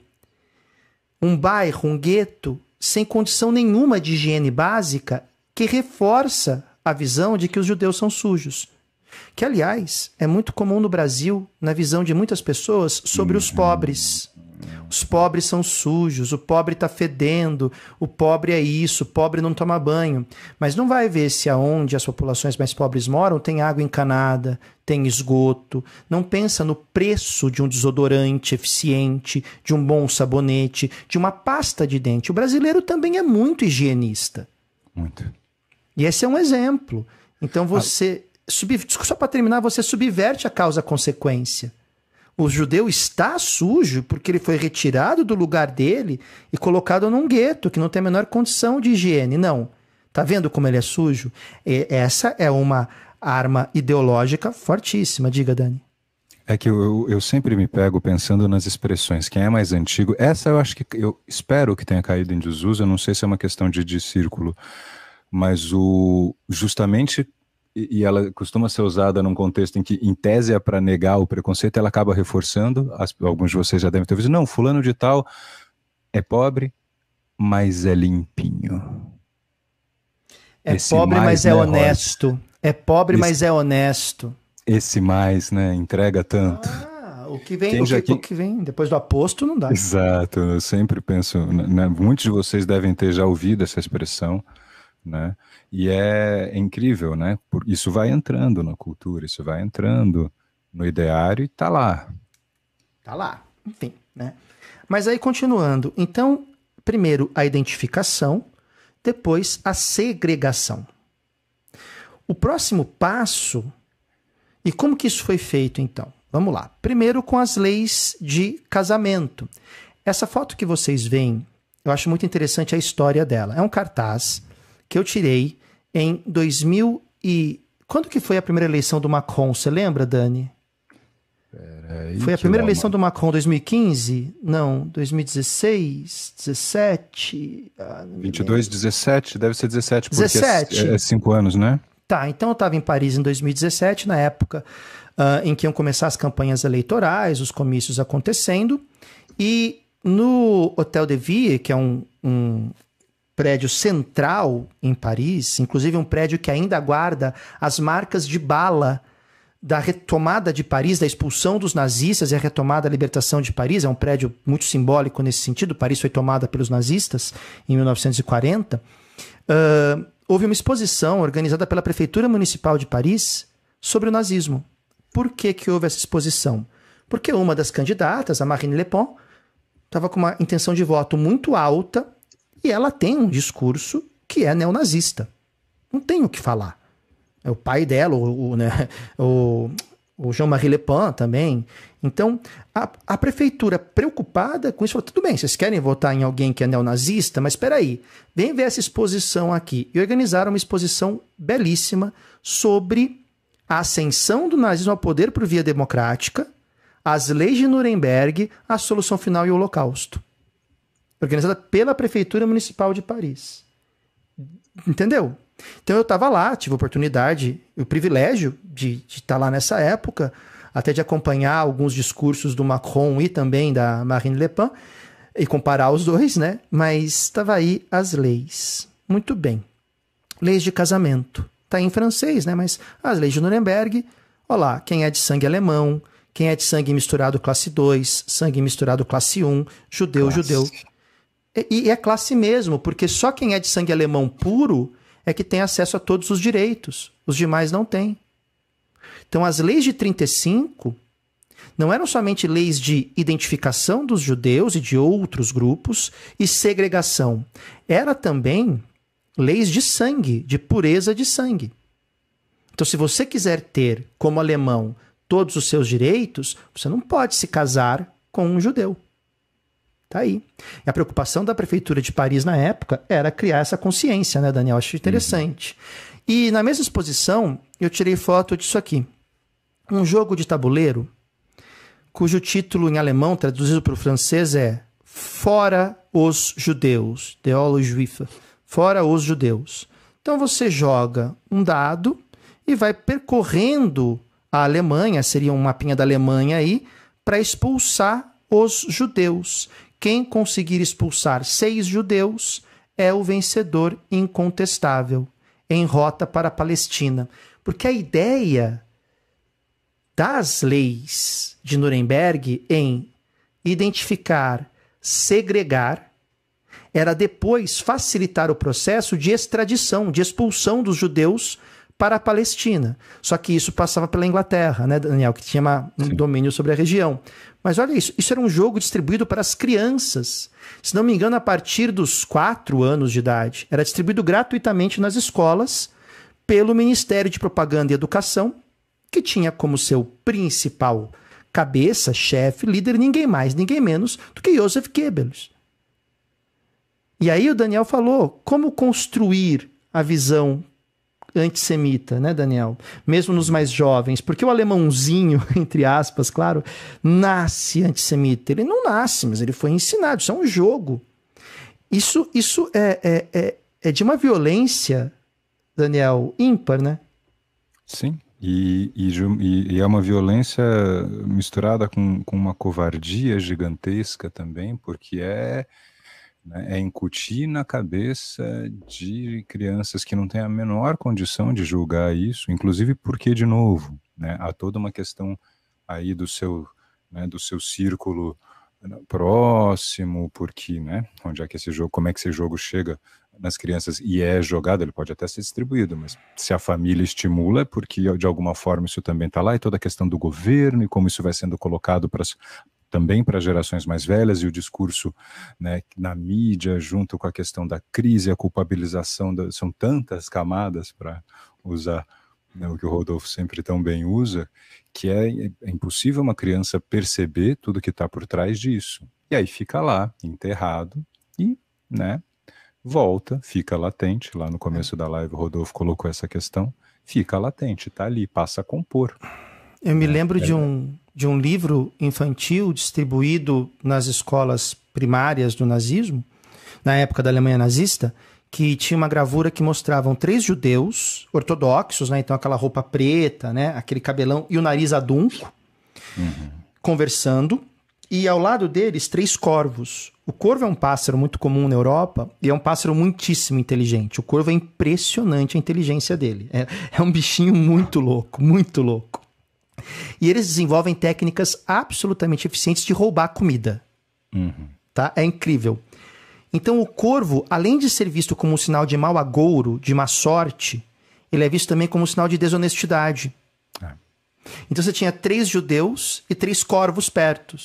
um bairro, um gueto, sem condição nenhuma de higiene básica, que reforça a visão de que os judeus são sujos. Que, aliás, é muito comum no Brasil, na visão de muitas pessoas, sobre os uhum. pobres. Os pobres são sujos, o pobre está fedendo, o pobre é isso, o pobre não toma banho. Mas não vai ver se aonde as populações mais pobres moram tem água encanada, tem esgoto. Não pensa no preço de um desodorante eficiente, de um bom sabonete, de uma pasta de dente. O brasileiro também é muito higienista. Muito. E esse é um exemplo. Então você. Ah. Sub... Só para terminar, você subverte a causa-consequência. O judeu está sujo porque ele foi retirado do lugar dele e colocado num gueto que não tem a menor condição de higiene. Não. Tá vendo como ele é sujo? E essa é uma arma ideológica fortíssima. Diga, Dani. É que eu, eu, sempre me pego pensando nas expressões. Quem é mais antigo? Essa eu acho que eu espero que tenha caído em desuso. Eu não sei se é uma questão de, de círculo, mas o justamente e ela costuma ser usada num contexto em que, em tese, é para negar o preconceito, ela acaba reforçando. As, alguns de vocês já devem ter visto. Não, fulano de tal é pobre, mas é limpinho. É Esse pobre, mas é né, honesto. É pobre, Esse, mas é honesto. Esse mais, né? Entrega tanto. Ah, o que vem, o que, o que, vem depois do aposto não dá. Exato. Eu sempre penso. Né, muitos de vocês devem ter já ouvido essa expressão, né? E é incrível, né? Isso vai entrando na cultura, isso vai entrando no ideário e tá lá. Tá lá, enfim, né? Mas aí continuando, então, primeiro a identificação, depois a segregação. O próximo passo, e como que isso foi feito então? Vamos lá. Primeiro com as leis de casamento. Essa foto que vocês veem, eu acho muito interessante a história dela. É um cartaz que eu tirei em 2000 e... Quando que foi a primeira eleição do Macron? Você lembra, Dani? Peraí, foi a primeira eleição uma... do Macron 2015? Não, 2016, 17... Ah, 22, 17, deve ser 17, porque 17. É, é cinco anos, né? Tá, então eu estava em Paris em 2017, na época uh, em que iam começar as campanhas eleitorais, os comícios acontecendo, e no Hotel de Ville, que é um, um, prédio central em Paris, inclusive um prédio que ainda guarda as marcas de bala da retomada de Paris, da expulsão dos nazistas e a retomada da libertação de Paris. É um prédio muito simbólico nesse sentido. Paris foi tomada pelos nazistas em 1940. Uh, houve uma exposição organizada pela Prefeitura Municipal de Paris sobre o nazismo. Por que, que houve essa exposição? Porque uma das candidatas, a Marine Le Pen, estava com uma intenção de voto muito alta e ela tem um discurso que é neonazista. Não tem o que falar. É o pai dela, o, o, né, o, o Jean-Marie Le Pen também. Então, a, a, prefeitura preocupada com isso, falou: tudo bem, vocês querem votar em alguém que é neonazista, mas espera aí, vem ver essa exposição aqui. E organizaram uma exposição belíssima sobre a ascensão do nazismo ao poder por via democrática, as leis de Nuremberg, a solução final e o holocausto organizada pela Prefeitura Municipal de Paris. Entendeu? Então eu estava lá, tive a oportunidade, o privilégio de, estar tá lá nessa época, até de acompanhar alguns discursos do Macron e também da Marine Le Pen, e comparar os dois, né? Mas estava aí as leis. Muito bem. Leis de casamento. Está em francês, né? Mas as leis de Nuremberg, olha lá, quem é de sangue alemão, quem é de sangue misturado classe 2, sangue misturado classe 1, judeu, classe. judeu. E, é classe mesmo, porque só quem é de sangue alemão puro é que tem acesso a todos os direitos. Os demais não têm. Então, as leis de 35 não eram somente leis de identificação dos judeus e de outros grupos e segregação. Era também leis de sangue, de pureza de sangue. Então, se você quiser ter, como alemão, todos os seus direitos, você não pode se casar com um judeu. Tá aí. E a preocupação da prefeitura de Paris na época era criar essa consciência, né, Daniel? Acho interessante. Uhum. E na mesma exposição, eu tirei foto disso aqui. Um jogo de tabuleiro, cujo título em alemão, traduzido para o francês, é Fora os Judeus. Deolo Juif. Fora os Judeus. Então você joga um dado e vai percorrendo a Alemanha, seria um mapinha da Alemanha aí, para expulsar os judeus. Quem conseguir expulsar seis judeus é o vencedor incontestável em rota para a Palestina. Porque a ideia das leis de Nuremberg em identificar, segregar, era depois facilitar o processo de extradição, de expulsão dos judeus para a Palestina. Só que isso passava pela Inglaterra, né, Daniel, que tinha uma, um domínio sobre a região. Mas olha isso, isso era um jogo distribuído para as crianças. Se não me engano, a partir dos quatro anos de idade. Era distribuído gratuitamente nas escolas pelo Ministério de Propaganda e Educação, que tinha como seu principal cabeça, chefe, líder, ninguém mais, ninguém menos do que Joseph Goebbels. E aí o Daniel falou como construir a visão antissemita, né, Daniel? Mesmo nos mais jovens, porque o alemãozinho, (laughs) entre aspas, claro, nasce antissemita. Ele não nasce, mas ele foi ensinado. Isso é um jogo. Isso, isso é, é, é, é de uma violência, Daniel, ímpar, né? Sim. E, e, e, é uma violência misturada com, com uma covardia gigantesca também, porque é né, é incutir na cabeça de crianças que não têm a menor condição de julgar isso, inclusive porque, de novo, né, há toda uma questão aí do seu, né, do seu círculo né, próximo, porque, né, onde é que esse jogo, como é que esse jogo chega nas crianças e é jogado, ele pode até ser distribuído, mas se a família estimula, é porque de alguma forma isso também está lá, e toda a questão do governo e como isso vai sendo colocado para também para gerações mais velhas e o discurso né, na mídia, junto com a questão da crise, a culpabilização, da, são tantas camadas para usar né, o que o Rodolfo sempre tão bem usa, que é, é impossível uma criança perceber tudo que está por trás disso. E aí fica lá, enterrado, e né, volta, fica latente. Lá no começo da live o Rodolfo colocou essa questão, fica latente, está ali, passa a compor. Eu me lembro é, de um de um livro infantil distribuído nas escolas primárias do nazismo, na época da Alemanha nazista, que tinha uma gravura que mostravam três judeus ortodoxos, né? Então aquela roupa preta, né? Aquele cabelão e o nariz adunco, uhum. conversando. E ao lado deles, três corvos. O corvo é um pássaro muito comum na Europa e é um pássaro muitíssimo inteligente. O corvo é impressionante a inteligência dele. É, é um bichinho muito louco, muito louco. E eles desenvolvem técnicas absolutamente eficientes de roubar comida. Uhum. Tá? É incrível. Então, o corvo, além de ser visto como um sinal de mau agouro, de má sorte, ele é visto também como um sinal de desonestidade. É. Então, você tinha três judeus e três corvos perto,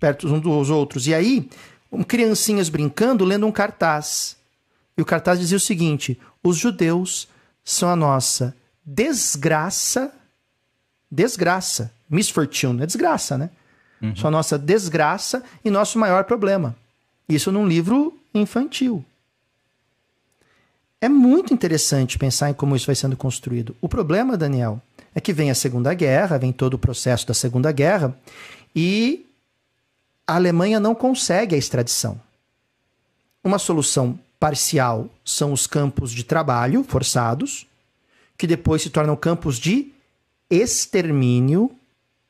perto uns dos outros. E aí, um, criancinhas brincando, lendo um cartaz. E o cartaz dizia o seguinte: os judeus são a nossa desgraça desgraça. Misfortune é desgraça, né? Uhum. Só nossa desgraça e nosso maior problema. Isso num livro infantil. É muito interessante pensar em como isso vai sendo construído. O problema, Daniel, é que vem a Segunda Guerra, vem todo o processo da Segunda Guerra, e a Alemanha não consegue a extradição. Uma solução parcial são os campos de trabalho forçados, que depois se tornam campos de extermínio,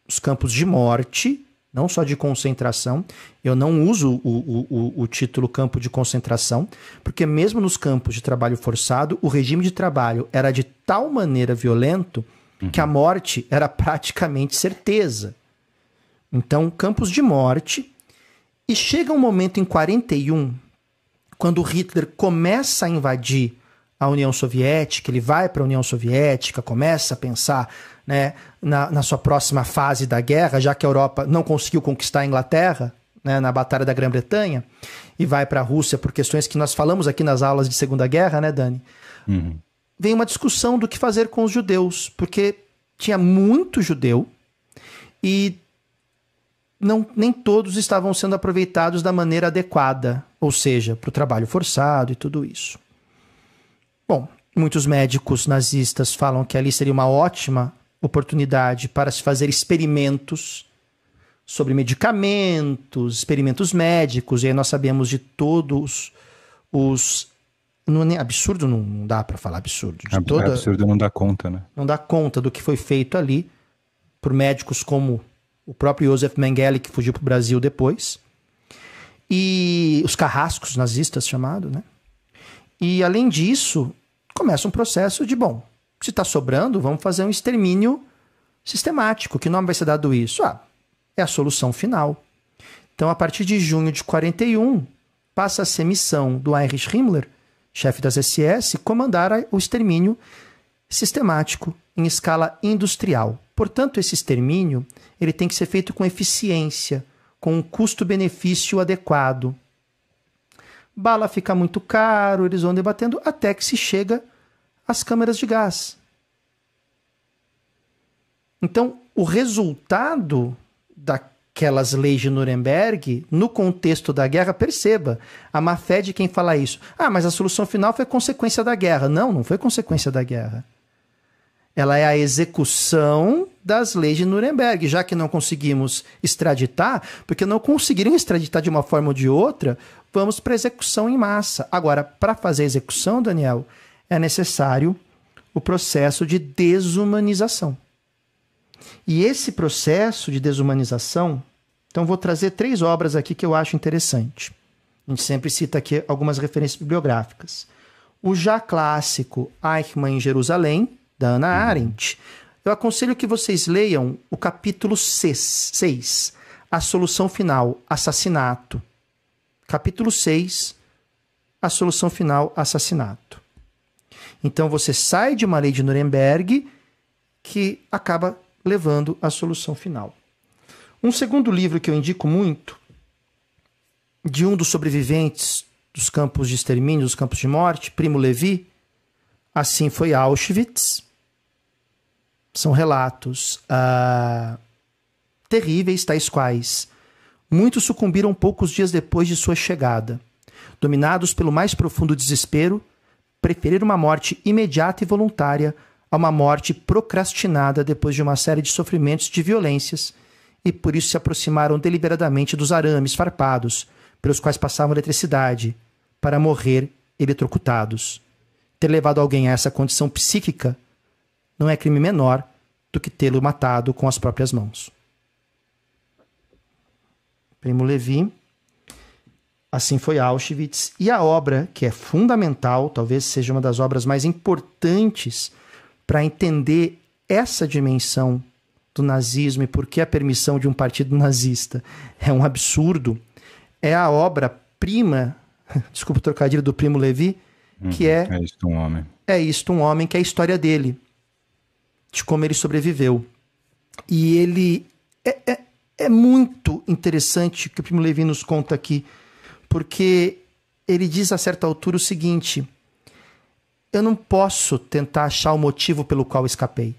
os campos de morte, não só de concentração. Eu não uso o, o, o, título campo de concentração, porque mesmo nos campos de trabalho forçado, o regime de trabalho era de tal maneira violento uhum. que a morte era praticamente certeza. Então, campos de morte. E chega um momento em 41, quando Hitler começa a invadir a União Soviética, ele vai para a União Soviética, começa a pensar né, na, na, sua próxima fase da guerra, já que a Europa não conseguiu conquistar a Inglaterra né, na Batalha da Grã-Bretanha, e vai para a Rússia por questões que nós falamos aqui nas aulas de Segunda Guerra, né, Dani? Uhum. Vem uma discussão do que fazer com os judeus, porque tinha muito judeu e não, nem todos estavam sendo aproveitados da maneira adequada, ou seja, para o trabalho forçado e tudo isso. Bom, muitos médicos nazistas falam que ali seria uma ótima oportunidade para se fazer experimentos sobre medicamentos, experimentos médicos, e aí nós sabemos de todos os. Não é nem absurdo, não dá para falar absurdo. De toda, absurdo não dá conta, né? Não dá conta do que foi feito ali por médicos como o próprio Josef Mengele, que fugiu para o Brasil depois, e os carrascos nazistas chamados, né? E além disso, começa um processo de, bom, se está sobrando, vamos fazer um extermínio sistemático. Que nome vai ser dado isso? Ah, é a solução final. Então, a partir de junho de 41, passa a ser missão do Heinrich Himmler, chefe das SS, comandar o extermínio sistemático em escala industrial. Portanto, esse extermínio ele tem que ser feito com eficiência, com um custo-benefício adequado. Bala fica muito caro, eles vão debatendo até que se chega às câmeras de gás. Então, o resultado daquelas leis de Nuremberg, no contexto da guerra, perceba, a má fé de quem fala isso. Ah, mas a solução final foi consequência da guerra. Não, não foi consequência da guerra. Ela é a execução das leis de Nuremberg, já que não conseguimos extraditar, porque não conseguiram extraditar de uma forma ou de outra, vamos para execução em massa. Agora, para fazer a execução, Daniel, é necessário o processo de desumanização. E esse processo de desumanização, então vou trazer três obras aqui que eu acho interessante. A gente sempre cita aqui algumas referências bibliográficas. O já clássico Eichmann em Jerusalém, da Ana Arendt. Eu aconselho que vocês leiam o capítulo 6, A Solução Final, Assassinato. Capítulo 6, A Solução Final, Assassinato. Então você sai de uma lei de Nuremberg que acaba levando à solução final. Um segundo livro que eu indico muito, de um dos sobreviventes dos campos de extermínio, dos campos de morte, Primo Levi, Assim foi Auschwitz. São relatos uh, terríveis, tais quais. Muitos sucumbiram poucos dias depois de sua chegada. Dominados pelo mais profundo desespero, preferiram uma morte imediata e voluntária a uma morte procrastinada depois de uma série de sofrimentos de violências e por isso se aproximaram deliberadamente dos arames farpados pelos quais passavam eletricidade para morrer eletrocutados. Ter levado alguém a essa condição psíquica não é crime menor do que tê-lo matado com as próprias mãos. Primo Levi, assim foi Auschwitz, e a obra que é fundamental, talvez seja uma das obras mais importantes para entender essa dimensão do nazismo e por que a permissão de um partido nazista é um absurdo, é a obra-prima, (laughs) desculpa o trocadilho do Primo Levi, que uhum, é. É isto um homem. É isto um homem, que é a história dele, de como ele sobreviveu. E ele. É, é, é muito interessante o que o Primo Levi nos conta aqui, porque ele diz a certa altura o seguinte eu não posso tentar achar o motivo pelo qual escapei.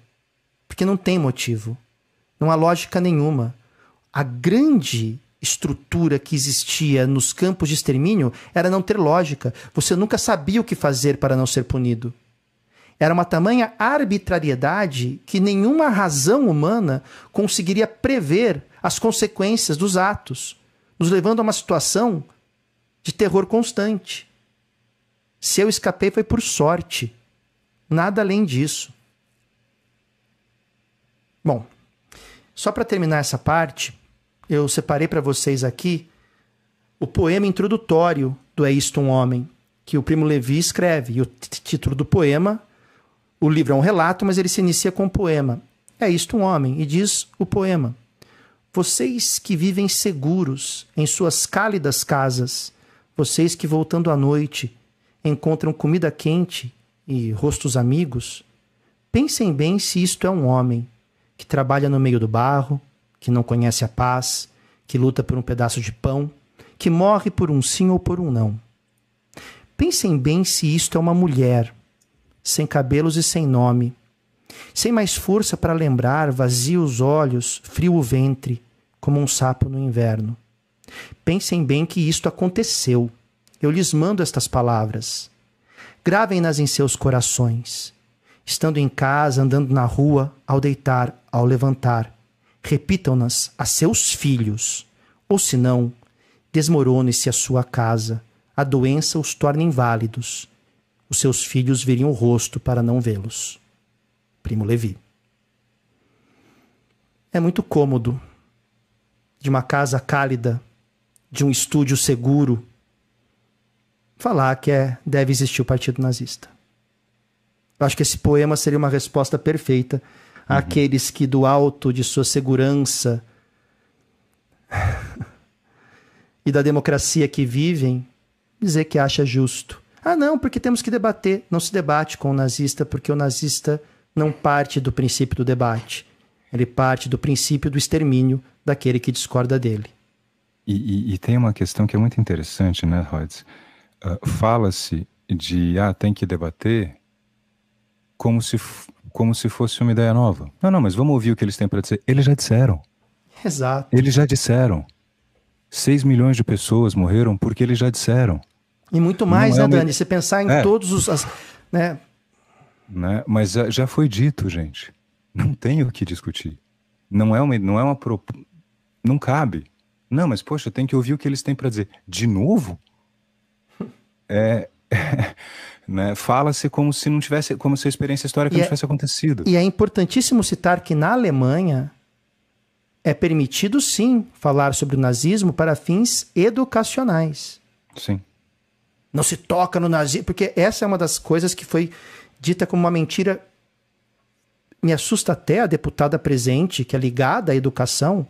Porque não tem motivo. Não há lógica nenhuma. A grande estrutura que existia nos campos de extermínio era não ter lógica. Você nunca sabia o que fazer para não ser punido. Era uma tamanha arbitrariedade que nenhuma razão humana conseguiria prever as consequências dos atos, nos levando a uma situação de terror constante. Se eu escapei foi por sorte. Nada além disso. Bom, só para terminar essa parte, eu separei para vocês aqui o poema introdutório do É Isto um Homem, que o Primo Levi escreve. E o título do poema, o livro é um relato, mas ele se inicia com um poema. É isto um homem, e diz o poema: Vocês que vivem seguros em suas cálidas casas, vocês que voltando à noite encontram comida quente e rostos amigos, pensem bem se isto é um homem que trabalha no meio do barro, que não conhece a paz, que luta por um pedaço de pão, que morre por um sim ou por um não. Pensem bem se isto é uma mulher, sem cabelos e sem nome, sem mais força para lembrar, vazio os olhos, frio o ventre, como um sapo no inverno. Pensem bem que isto aconteceu eu lhes mando estas palavras. Gravem-nas em seus corações. Estando em casa, andando na rua, ao deitar, ao levantar. Repitam-nas a seus filhos. Ou senão, desmorone-se a sua casa. A doença os torna inválidos. Os seus filhos veriam o rosto para não vê-los. Primo Levi. É muito cômodo de uma casa cálida, de um estúdio seguro, falar que é, deve existir o partido nazista. Eu acho que esse poema seria uma resposta perfeita uhum. àqueles que, do alto de sua segurança, (laughs) e da democracia que vivem dizer que acha justo. Ah, não, porque temos que debater. Não se debate com o nazista, porque o nazista não parte do princípio do debate. Ele parte do princípio do extermínio daquele que discorda dele. E, e, e tem uma questão que é muito interessante, né, Rhodes? Uh, Fala-se de, ah, tem que debater como se, como se fosse uma ideia nova. Não, não, mas vamos ouvir o que eles têm para dizer. Eles já disseram. Exato. Eles já disseram. 6 milhões de pessoas morreram porque eles já disseram. E muito mais, Não né, é uma... Dani? Você pensar em é. todos os. As, né? Né? Mas já foi dito, gente. Não tem o que discutir. Não é uma. Não, é uma. Não cabe. Não, mas poxa, tem que ouvir o que eles têm para dizer. De novo? (laughs) É. é (laughs) né? Fala-se como se não tivesse, como se a experiência histórica e não é tivesse acontecido. E é importantíssimo citar que na Alemanha é permitido sim falar sobre o nazismo para fins educacionais. Sim. Não se toca no nazismo, porque essa é uma das coisas que foi dita como uma mentira. Me assusta até a deputada presente, que é ligada à educação,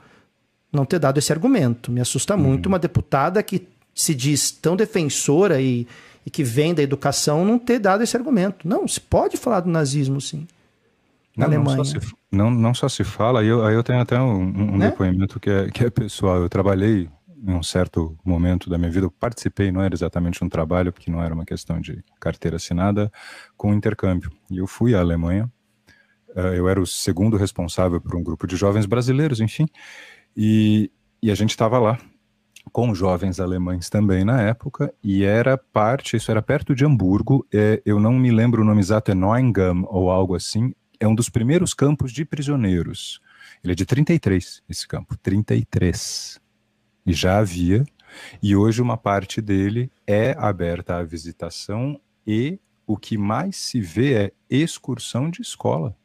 não ter dado esse argumento. Me assusta uhum. muito uma deputada que se diz tão defensora e, e que vem da educação não ter dado esse argumento. Não, se pode falar do nazismo, sim na não, Alemanha. Não só, se, não, não só se fala, aí eu, aí eu tenho até um, um né? depoimento que é, que é pessoal. Eu trabalhei em um certo momento da minha vida, eu participei, não era exatamente um trabalho, porque não era uma questão de carteira assinada, com intercâmbio. E eu fui à Alemanha, eh, eu era o segundo responsável por um grupo de jovens brasileiros, enfim, e, e a gente estava lá com jovens alemães também na época, e era parte, isso era perto de Hamburgo, é, eu não me lembro o nome exato, é Neuengamme ou algo assim, é um dos primeiros campos de prisioneiros. Ele é de 33, esse campo, 33. E já havia, e hoje uma parte dele é aberta à visitação e o que mais se vê é excursão de escola.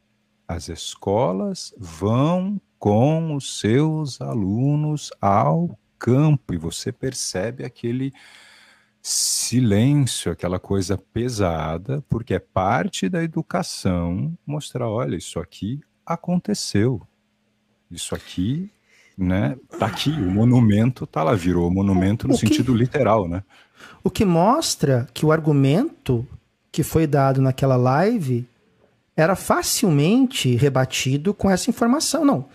As escolas vão com os seus alunos ao campo e você percebe aquele silêncio, aquela coisa pesada, porque é parte da educação mostrar, olha, isso aqui aconteceu. Isso aqui, né, tá aqui, o monumento tá lá, virou monumento no o sentido que, literal, né? O que mostra que o argumento que foi dado naquela live era facilmente rebatido com essa informação. Não,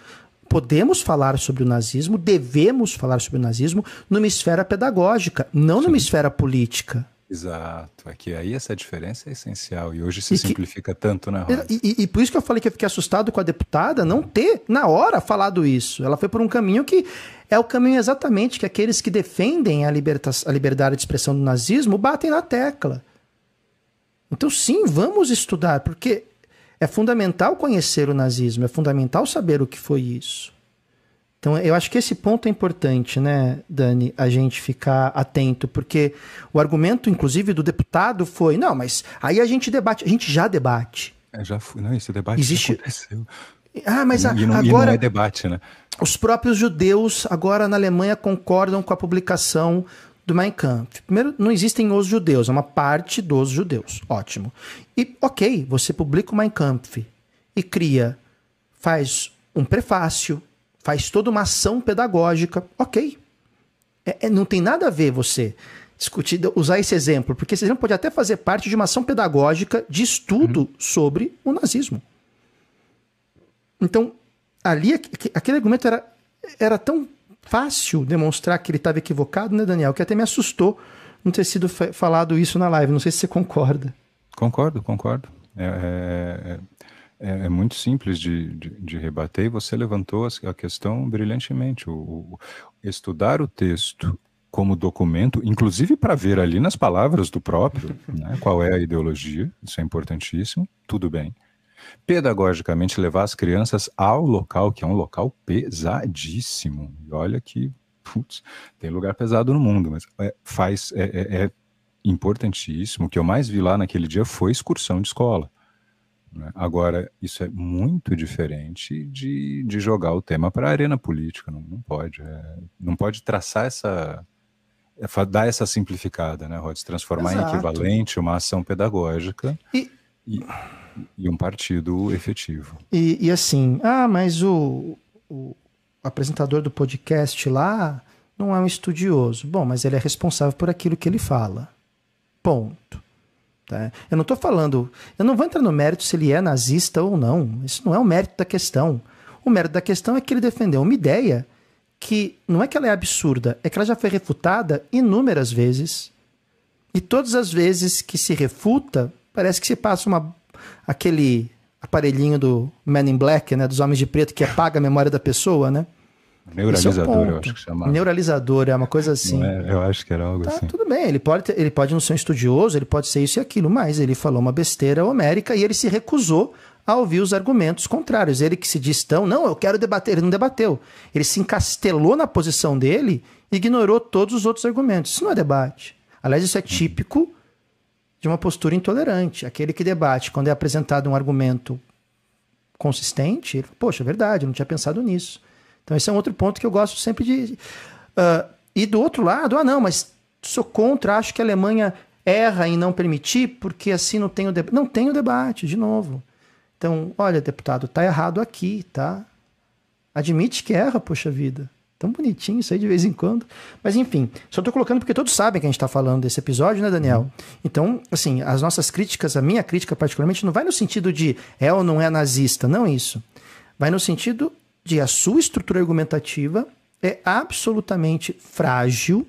podemos falar sobre o nazismo, devemos falar sobre o nazismo numa esfera pedagógica, não Sim. numa esfera política. Exato, é que aí essa diferença é essencial e hoje se e simplifica que, tanto, né, e, e, e, por isso que eu falei que eu fiquei assustado com a deputada não ter, na hora, falado isso. Ela foi por um caminho que é o caminho exatamente que aqueles que defendem a, liberta, a liberdade de expressão do nazismo batem na tecla. Então, sim, vamos estudar, porque é fundamental conhecer o nazismo, é fundamental saber o que foi isso. Então, eu acho que esse ponto é importante, né, Dani, a gente ficar atento, porque o argumento, inclusive, do deputado foi: não, mas aí a gente debate, a gente já debate. É, já foi, não, esse debate Existe... aconteceu. Ah, mas a, e não, agora. E não é debate, né? Os próprios judeus, agora na Alemanha, concordam com a publicação do Mein Kampf. Primeiro, não existem os judeus, é uma parte dos judeus. Ótimo. E, ok, você publica o Mein Kampf e cria, faz um prefácio, faz toda uma ação pedagógica. Ok. É, é, não tem nada a ver você discutir, usar esse exemplo, porque esse exemplo pode até fazer parte de uma ação pedagógica de estudo uhum. sobre o nazismo. Então, ali, aquele argumento era, era tão fácil demonstrar que ele estava equivocado, né, Daniel? Que até me assustou não ter sido falado isso na live. Não sei se você concorda. Concordo, concordo. É, é, é, é muito simples de, de, de, rebater e você levantou a questão brilhantemente. O, o estudar o texto como documento, inclusive para ver ali nas palavras do próprio (laughs) né, qual é a ideologia, isso é importantíssimo, tudo bem pedagogicamente levar as crianças ao local, que é um local pesadíssimo. E olha que, putz, tem lugar pesado no mundo, mas é, faz, é, é, é importantíssimo. O que eu mais vi lá naquele dia foi excursão de escola. Né? Agora, isso é muito diferente de, de jogar o tema para a arena política. Não, não pode. É, não pode traçar essa. É, dar essa simplificada, né, Rod? Transformar Exato. em equivalente uma ação pedagógica. E, e e um partido efetivo. E, e assim, ah, mas o, o apresentador do podcast lá não é um estudioso. Bom, mas ele é responsável por aquilo que ele fala. Ponto. Tá? Eu não estou falando. Eu não vou entrar no mérito se ele é nazista ou não. Isso não é o mérito da questão. O mérito da questão é que ele defendeu uma ideia que não é que ela é absurda, é que ela já foi refutada inúmeras vezes. E todas as vezes que se refuta, parece que se passa uma, aquele aparelhinho do Men in Black, né, dos Homens de Preto, que apaga a memória da pessoa, né? Neuralizador, é eu acho que chama. Neuralizador, é uma coisa assim. É, eu acho que era algo tá, assim. Tudo bem, ele pode, ter, ele pode não ser um estudioso, ele pode ser isso e aquilo, mas ele falou uma besteira homérica e ele se recusou a ouvir os argumentos contrários. Ele que se diz tão, não, eu quero debater, ele não debateu. Ele se encastelou na posição dele e ignorou todos os outros argumentos. Isso não é debate. Aliás, isso é típico de uma postura intolerante. Aquele que debate, quando é apresentado um argumento consistente, ele, poxa, é verdade, eu não tinha pensado nisso. Então, esse é um outro ponto que eu gosto sempre de. Uh, e do outro lado, ah, não, mas sou contra, acho que a Alemanha erra em não permitir, porque assim não tem o debate. Não tem o debate, de novo. Então, olha, deputado, tá errado aqui, tá? Admite que erra, poxa vida. Tão bonitinho isso aí de vez em quando. Mas enfim, só tô colocando porque todos sabem que a gente está falando desse episódio, né, Daniel? Então, assim, as nossas críticas, a minha crítica particularmente, não vai no sentido de é ou não é nazista, não isso. Vai no sentido de a sua estrutura argumentativa é absolutamente frágil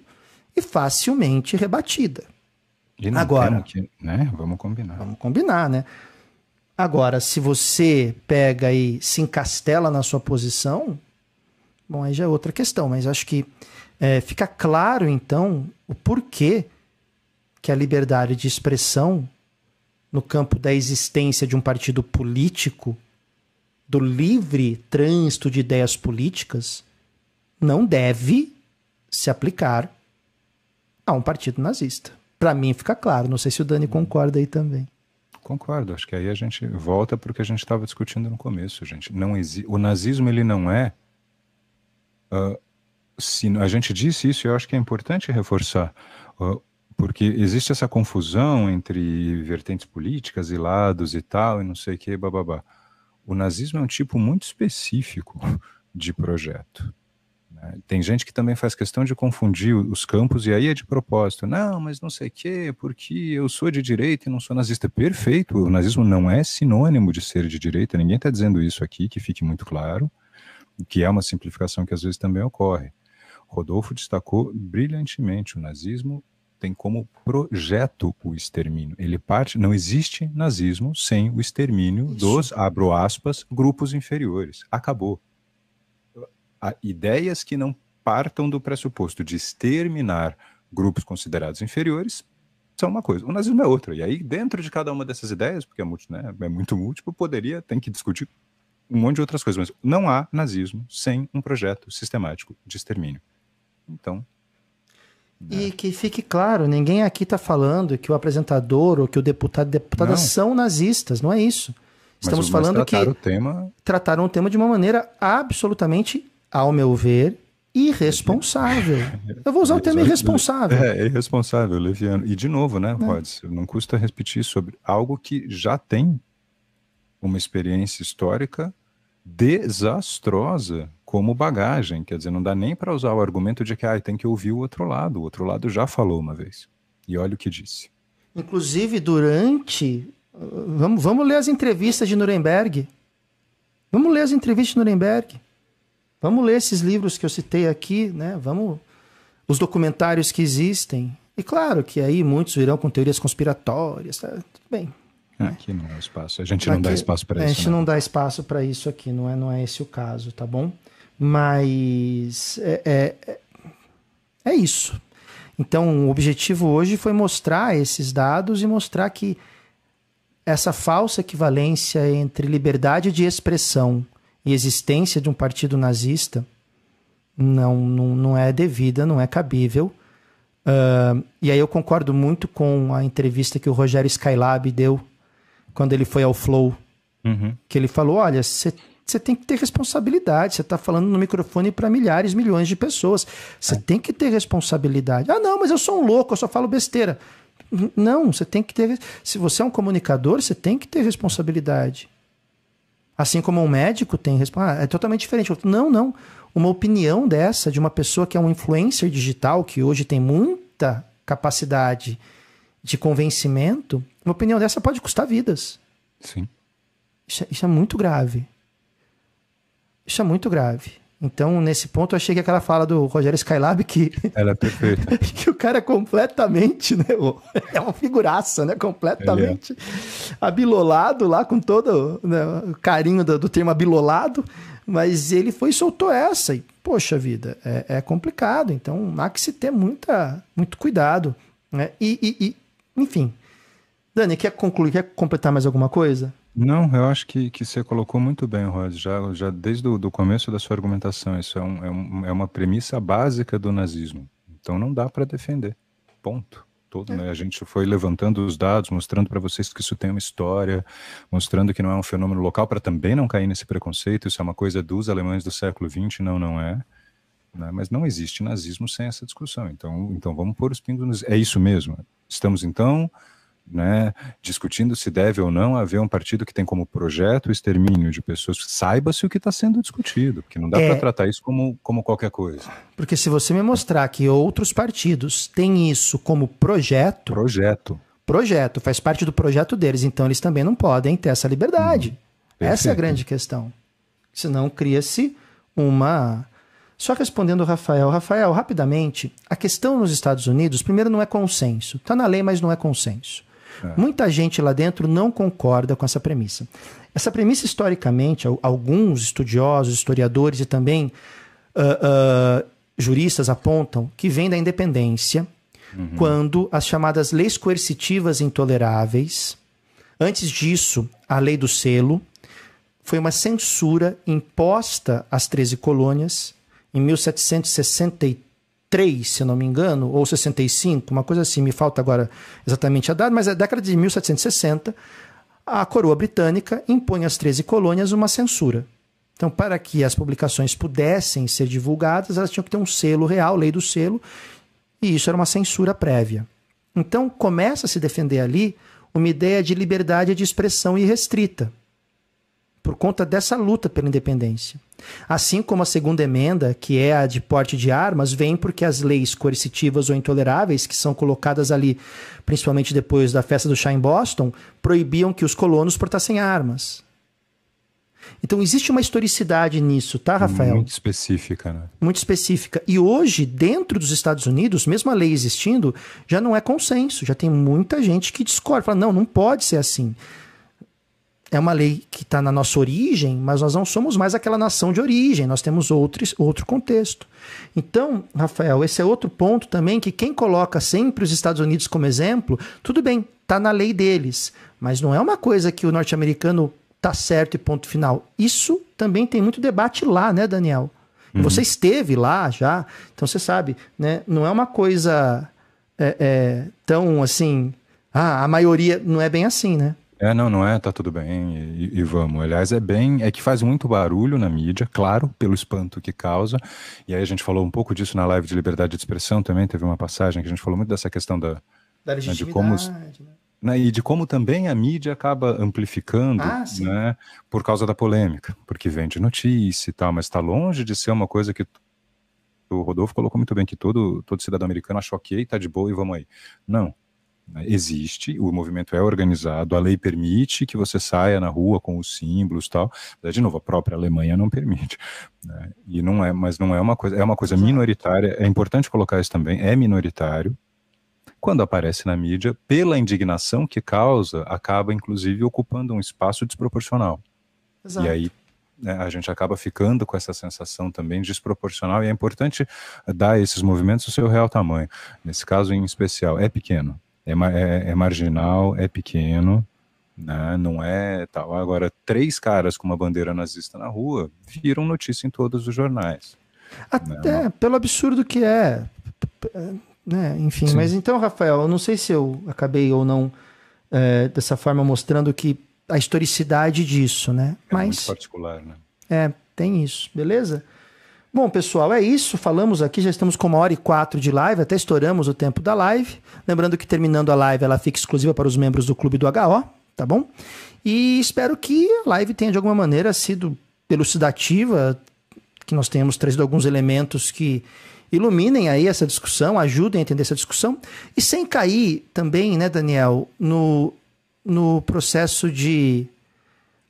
e facilmente rebatida. E não Agora, que, né? Vamos combinar. Vamos combinar, né? Agora, se você pega e se encastela na sua posição, bom, aí já é outra questão, mas acho que é, fica claro, então, o porquê que a liberdade de expressão no campo da existência de um partido político do livre trânsito de ideias políticas não deve se aplicar a um partido nazista. Para mim fica claro, não sei se o Dani concorda aí também. Concordo, acho que aí a gente volta para o que a gente estava discutindo no começo, gente. Não exi... O nazismo ele não é. Uh, se a gente disse isso, eu acho que é importante reforçar, uh, porque existe essa confusão entre vertentes políticas e lados e tal, e não sei o que, bababá. O nazismo é um tipo muito específico de projeto. Né? Tem gente que também faz questão de confundir os campos e aí é de propósito. Não, mas não sei o quê, porque eu sou de direita e não sou nazista. Perfeito, o nazismo não é sinônimo de ser de direita, ninguém está dizendo isso aqui, que fique muito claro, que é uma simplificação que às vezes também ocorre. Rodolfo destacou brilhantemente o nazismo tem como projeto o extermínio. Ele parte, não existe nazismo sem o extermínio Isso. dos, abro aspas, grupos inferiores. Acabou. Há ideias que não partam do pressuposto de exterminar grupos considerados inferiores são uma coisa. O nazismo é outra. E aí, dentro de cada uma dessas ideias, porque é muito, né, é muito múltiplo, poderia, tem que discutir um monte de outras coisas. Mas não há nazismo sem um projeto sistemático de extermínio. Então, e é. que fique claro, ninguém aqui está falando que o apresentador ou que o deputado e deputada não. são nazistas, não é isso. Estamos mas, falando mas que o tema... trataram o tema de uma maneira absolutamente, ao meu ver, irresponsável. (laughs) Eu vou usar o termo irresponsável. É, irresponsável, leviano. E de novo, né, é. não custa repetir sobre algo que já tem uma experiência histórica desastrosa como bagagem. Quer dizer, não dá nem para usar o argumento de que ah, tem que ouvir o outro lado. O outro lado já falou uma vez. E olha o que disse. Inclusive, durante. Vamos, vamos ler as entrevistas de Nuremberg. Vamos ler as entrevistas de Nuremberg. Vamos ler esses livros que eu citei aqui, né? Vamos. Os documentários que existem. E claro que aí muitos virão com teorias conspiratórias. Tá? Bem, é, aqui não é espaço. A gente não aqui, dá espaço para isso. A gente né? não dá espaço para isso aqui, não é, não é esse o caso, tá bom? Mas é, é, é, é isso. Então, o objetivo hoje foi mostrar esses dados e mostrar que essa falsa equivalência entre liberdade de expressão e existência de um partido nazista não, não, não é devida, não é cabível. Uh, e aí eu concordo muito com a entrevista que o Rogério Skylab deu quando ele foi ao Flow, uhum. que ele falou: olha, você tem que ter responsabilidade. Você está falando no microfone para milhares, milhões de pessoas. Você é. tem que ter responsabilidade. Ah, não, mas eu sou um louco, eu só falo besteira. Não, você tem que ter. Se você é um comunicador, você tem que ter responsabilidade. Assim como um médico tem resposta. Ah, é totalmente diferente. Não, não. Uma opinião dessa de uma pessoa que é um influencer digital, que hoje tem muita capacidade de convencimento, uma opinião dessa pode custar vidas. Sim. Isso, é, isso é muito grave. Isso é muito grave. Então, nesse ponto, eu achei que aquela fala do Rogério Skylab que. Ela é perfeita. (laughs) que o cara é completamente, né? É uma figuraça, né? Completamente é. abilolado lá, com todo né, o carinho do, do, termo abilolado. Mas ele foi e soltou essa. E, poxa vida, é, é complicado. Então, há que se ter muita, muito cuidado. Né? E, e, e, enfim. Dani, quer concluir? Quer completar mais alguma coisa? Não, eu acho que, que você colocou muito bem, Rod, já, já desde o do começo da sua argumentação. Isso é, um, é, um, é uma premissa básica do nazismo. Então não dá para defender. Ponto. Todo, né? A gente foi levantando os dados, mostrando para vocês que isso tem uma história, mostrando que não é um fenômeno local, para também não cair nesse preconceito. Isso é uma coisa dos alemães do século XX, não, não é. Né? Mas não existe nazismo sem essa discussão. Então, então vamos pôr os pingos nos... É isso mesmo. Estamos, então, né, discutindo se deve ou não haver um partido que tem como projeto o extermínio de pessoas. Saiba-se o que está sendo discutido, porque não dá é, para tratar isso como, como qualquer coisa. Porque se você me mostrar que outros partidos têm isso como projeto. Projeto. Projeto, faz parte do projeto deles, então eles também não podem ter essa liberdade. Hum, essa é a grande questão. Senão cria-se uma. Só respondendo o Rafael. Rafael, rapidamente, a questão nos Estados Unidos, primeiro, não é consenso. Está na lei, mas não é consenso. É. Muita gente lá dentro não concorda com essa premissa. Essa premissa, historicamente, alguns estudiosos, historiadores e também uh, uh, juristas apontam que vem da independência, uhum. quando as chamadas leis coercitivas intoleráveis, antes disso, a lei do selo, foi uma censura imposta às 13 colônias em 1763 63, se não me engano, ou 65, uma coisa assim, me falta agora exatamente a data, mas é década de 1760, a coroa britânica impõe às 13 colônias uma censura. Então, para que as publicações pudessem ser divulgadas, elas tinham que ter um selo real, lei do selo, e isso era uma censura prévia. Então, começa a se defender ali uma ideia de liberdade de expressão irrestrita por conta dessa luta pela independência. Assim como a segunda emenda, que é a de porte de armas, vem porque as leis coercitivas ou intoleráveis, que são colocadas ali, principalmente depois da festa do chá em Boston, proibiam que os colonos portassem armas. Então existe uma historicidade nisso, tá, Rafael? Muito específica, né? Muito específica. E hoje, dentro dos Estados Unidos, mesmo a lei existindo, já não é consenso. Já tem muita gente que discorda, fala, não, não pode ser assim é uma lei que está na nossa origem, mas nós não somos mais aquela nação de origem, nós temos outros, outro contexto. Então, Rafael, esse é outro ponto também que quem coloca sempre os Estados Unidos como exemplo, tudo bem, está na lei deles, mas não é uma coisa que o norte-americano está certo e ponto final. Isso também tem muito debate lá, né, Daniel? Uhum. Você esteve lá já, então você sabe, né? Não é uma coisa é, é, tão assim. Ah, a maioria não é bem assim, né? É, não, não é, tá tudo bem e, e, vamos. Aliás, é bem, é que faz muito barulho na mídia, claro, pelo espanto que causa. E aí a gente falou um pouco disso na live de liberdade de expressão também, teve uma passagem que a gente falou muito dessa questão da, da né, de como né? né, e de como também a mídia acaba amplificando, ah, né, por causa da polêmica, porque vende notícia e tal, mas está longe de ser uma coisa que o Rodolfo colocou muito bem que todo todo cidadão americano acha ok, tá de boa e vamos aí. Não? Existe, o movimento é organizado, a lei permite que você saia na rua com os símbolos tal. Mas, de novo, a própria Alemanha não permite. Né? E não é, mas não é uma coisa, é uma coisa minoritária. É importante colocar isso também. É minoritário. Quando aparece na mídia, pela indignação que causa, acaba inclusive ocupando um espaço desproporcional. Exato. E aí né, a gente acaba ficando com essa sensação também desproporcional e é importante dar a esses movimentos o seu real tamanho. Nesse caso em especial, é pequeno, é, é, é marginal, é pequeno, né? não é tal. Agora, três caras com uma bandeira nazista na rua viram notícia em todos os jornais. Até né? pelo absurdo que é. Né? Enfim, Sim. mas então, Rafael, eu não sei se eu acabei ou não é, dessa forma mostrando que a historicidade disso, né? É mas, muito particular, né? É, tem isso, beleza? Bom, pessoal, é isso. Falamos aqui, já estamos com uma hora e quatro de live, até estouramos o tempo da live. Lembrando que terminando a live, ela fica exclusiva para os membros do Clube do HO. tá bom? E espero que a live tenha de alguma maneira sido elucidativa, que nós tenhamos trazido alguns elementos que iluminem aí essa discussão, ajudem a entender essa discussão, e sem cair também, né, Daniel, no, no processo de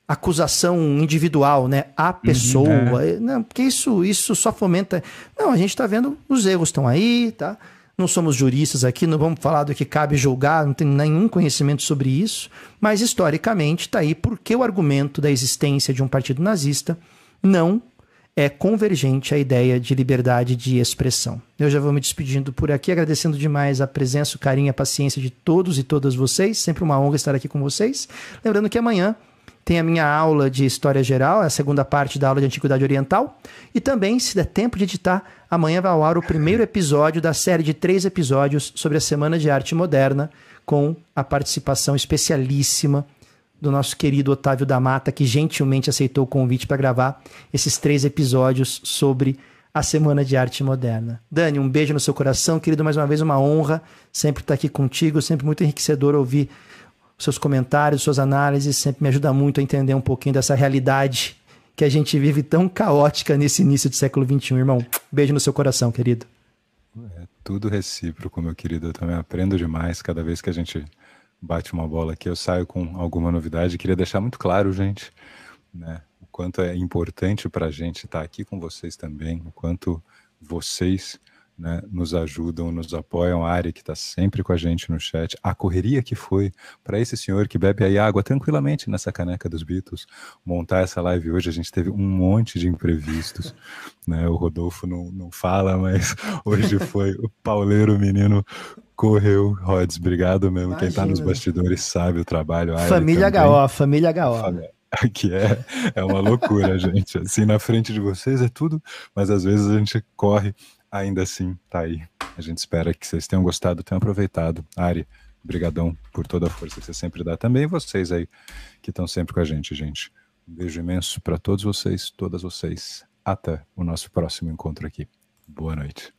acusação individual, né? A pessoa. Uhum, é. Não, porque isso, isso só fomenta. Não, a gente está vendo os erros estão aí, tá? Não somos juristas aqui, não vamos falar do que cabe julgar, não tem nenhum conhecimento sobre isso, mas historicamente está aí porque o argumento da existência de um partido nazista não é convergente à ideia de liberdade de expressão. Eu já vou me despedindo por aqui, agradecendo demais a presença, o carinho, a paciência de todos e todas vocês. Sempre uma honra estar aqui com vocês. Lembrando que amanhã tem a minha aula de História Geral, a segunda parte da aula de Antiguidade Oriental. E também, se der tempo de editar, amanhã vai ao ar o primeiro episódio da série de três episódios sobre a Semana de Arte Moderna, com a participação especialíssima do nosso querido Otávio da Mata, que gentilmente aceitou o convite para gravar esses três episódios sobre a Semana de Arte Moderna. Dani, um beijo no seu coração, querido, mais uma vez uma honra sempre estar aqui contigo, sempre muito enriquecedor ouvir seus comentários, suas análises, sempre me ajuda muito a entender um pouquinho dessa realidade que a gente vive tão caótica nesse início do século XXI, irmão. Beijo no seu coração, querido. É tudo recíproco, meu querido. Eu também aprendo demais cada vez que a gente bate uma bola aqui. Eu saio com alguma novidade. Queria deixar muito claro, gente, né, o quanto é importante para a gente estar aqui com vocês também, o quanto vocês né, nos ajudam, nos apoiam, a área que está sempre com a gente no chat, a correria que foi para esse senhor que bebe aí água tranquilamente nessa caneca dos Beatles, montar essa live hoje, a gente teve um monte de imprevistos, (laughs) né, o Rodolfo não, não fala, mas (laughs) hoje foi o pauleiro menino correu, Rods, obrigado mesmo, Imagina. quem está nos bastidores sabe o trabalho. Família HO, família HO. Que é, é uma loucura, (laughs) gente. Assim, na frente de vocês é tudo, mas às vezes a gente corre ainda assim tá aí. A gente espera que vocês tenham gostado, tenham aproveitado. Ari, brigadão por toda a força que você sempre dá. Também vocês aí que estão sempre com a gente, gente. Um beijo imenso para todos vocês, todas vocês. Até o nosso próximo encontro aqui. Boa noite.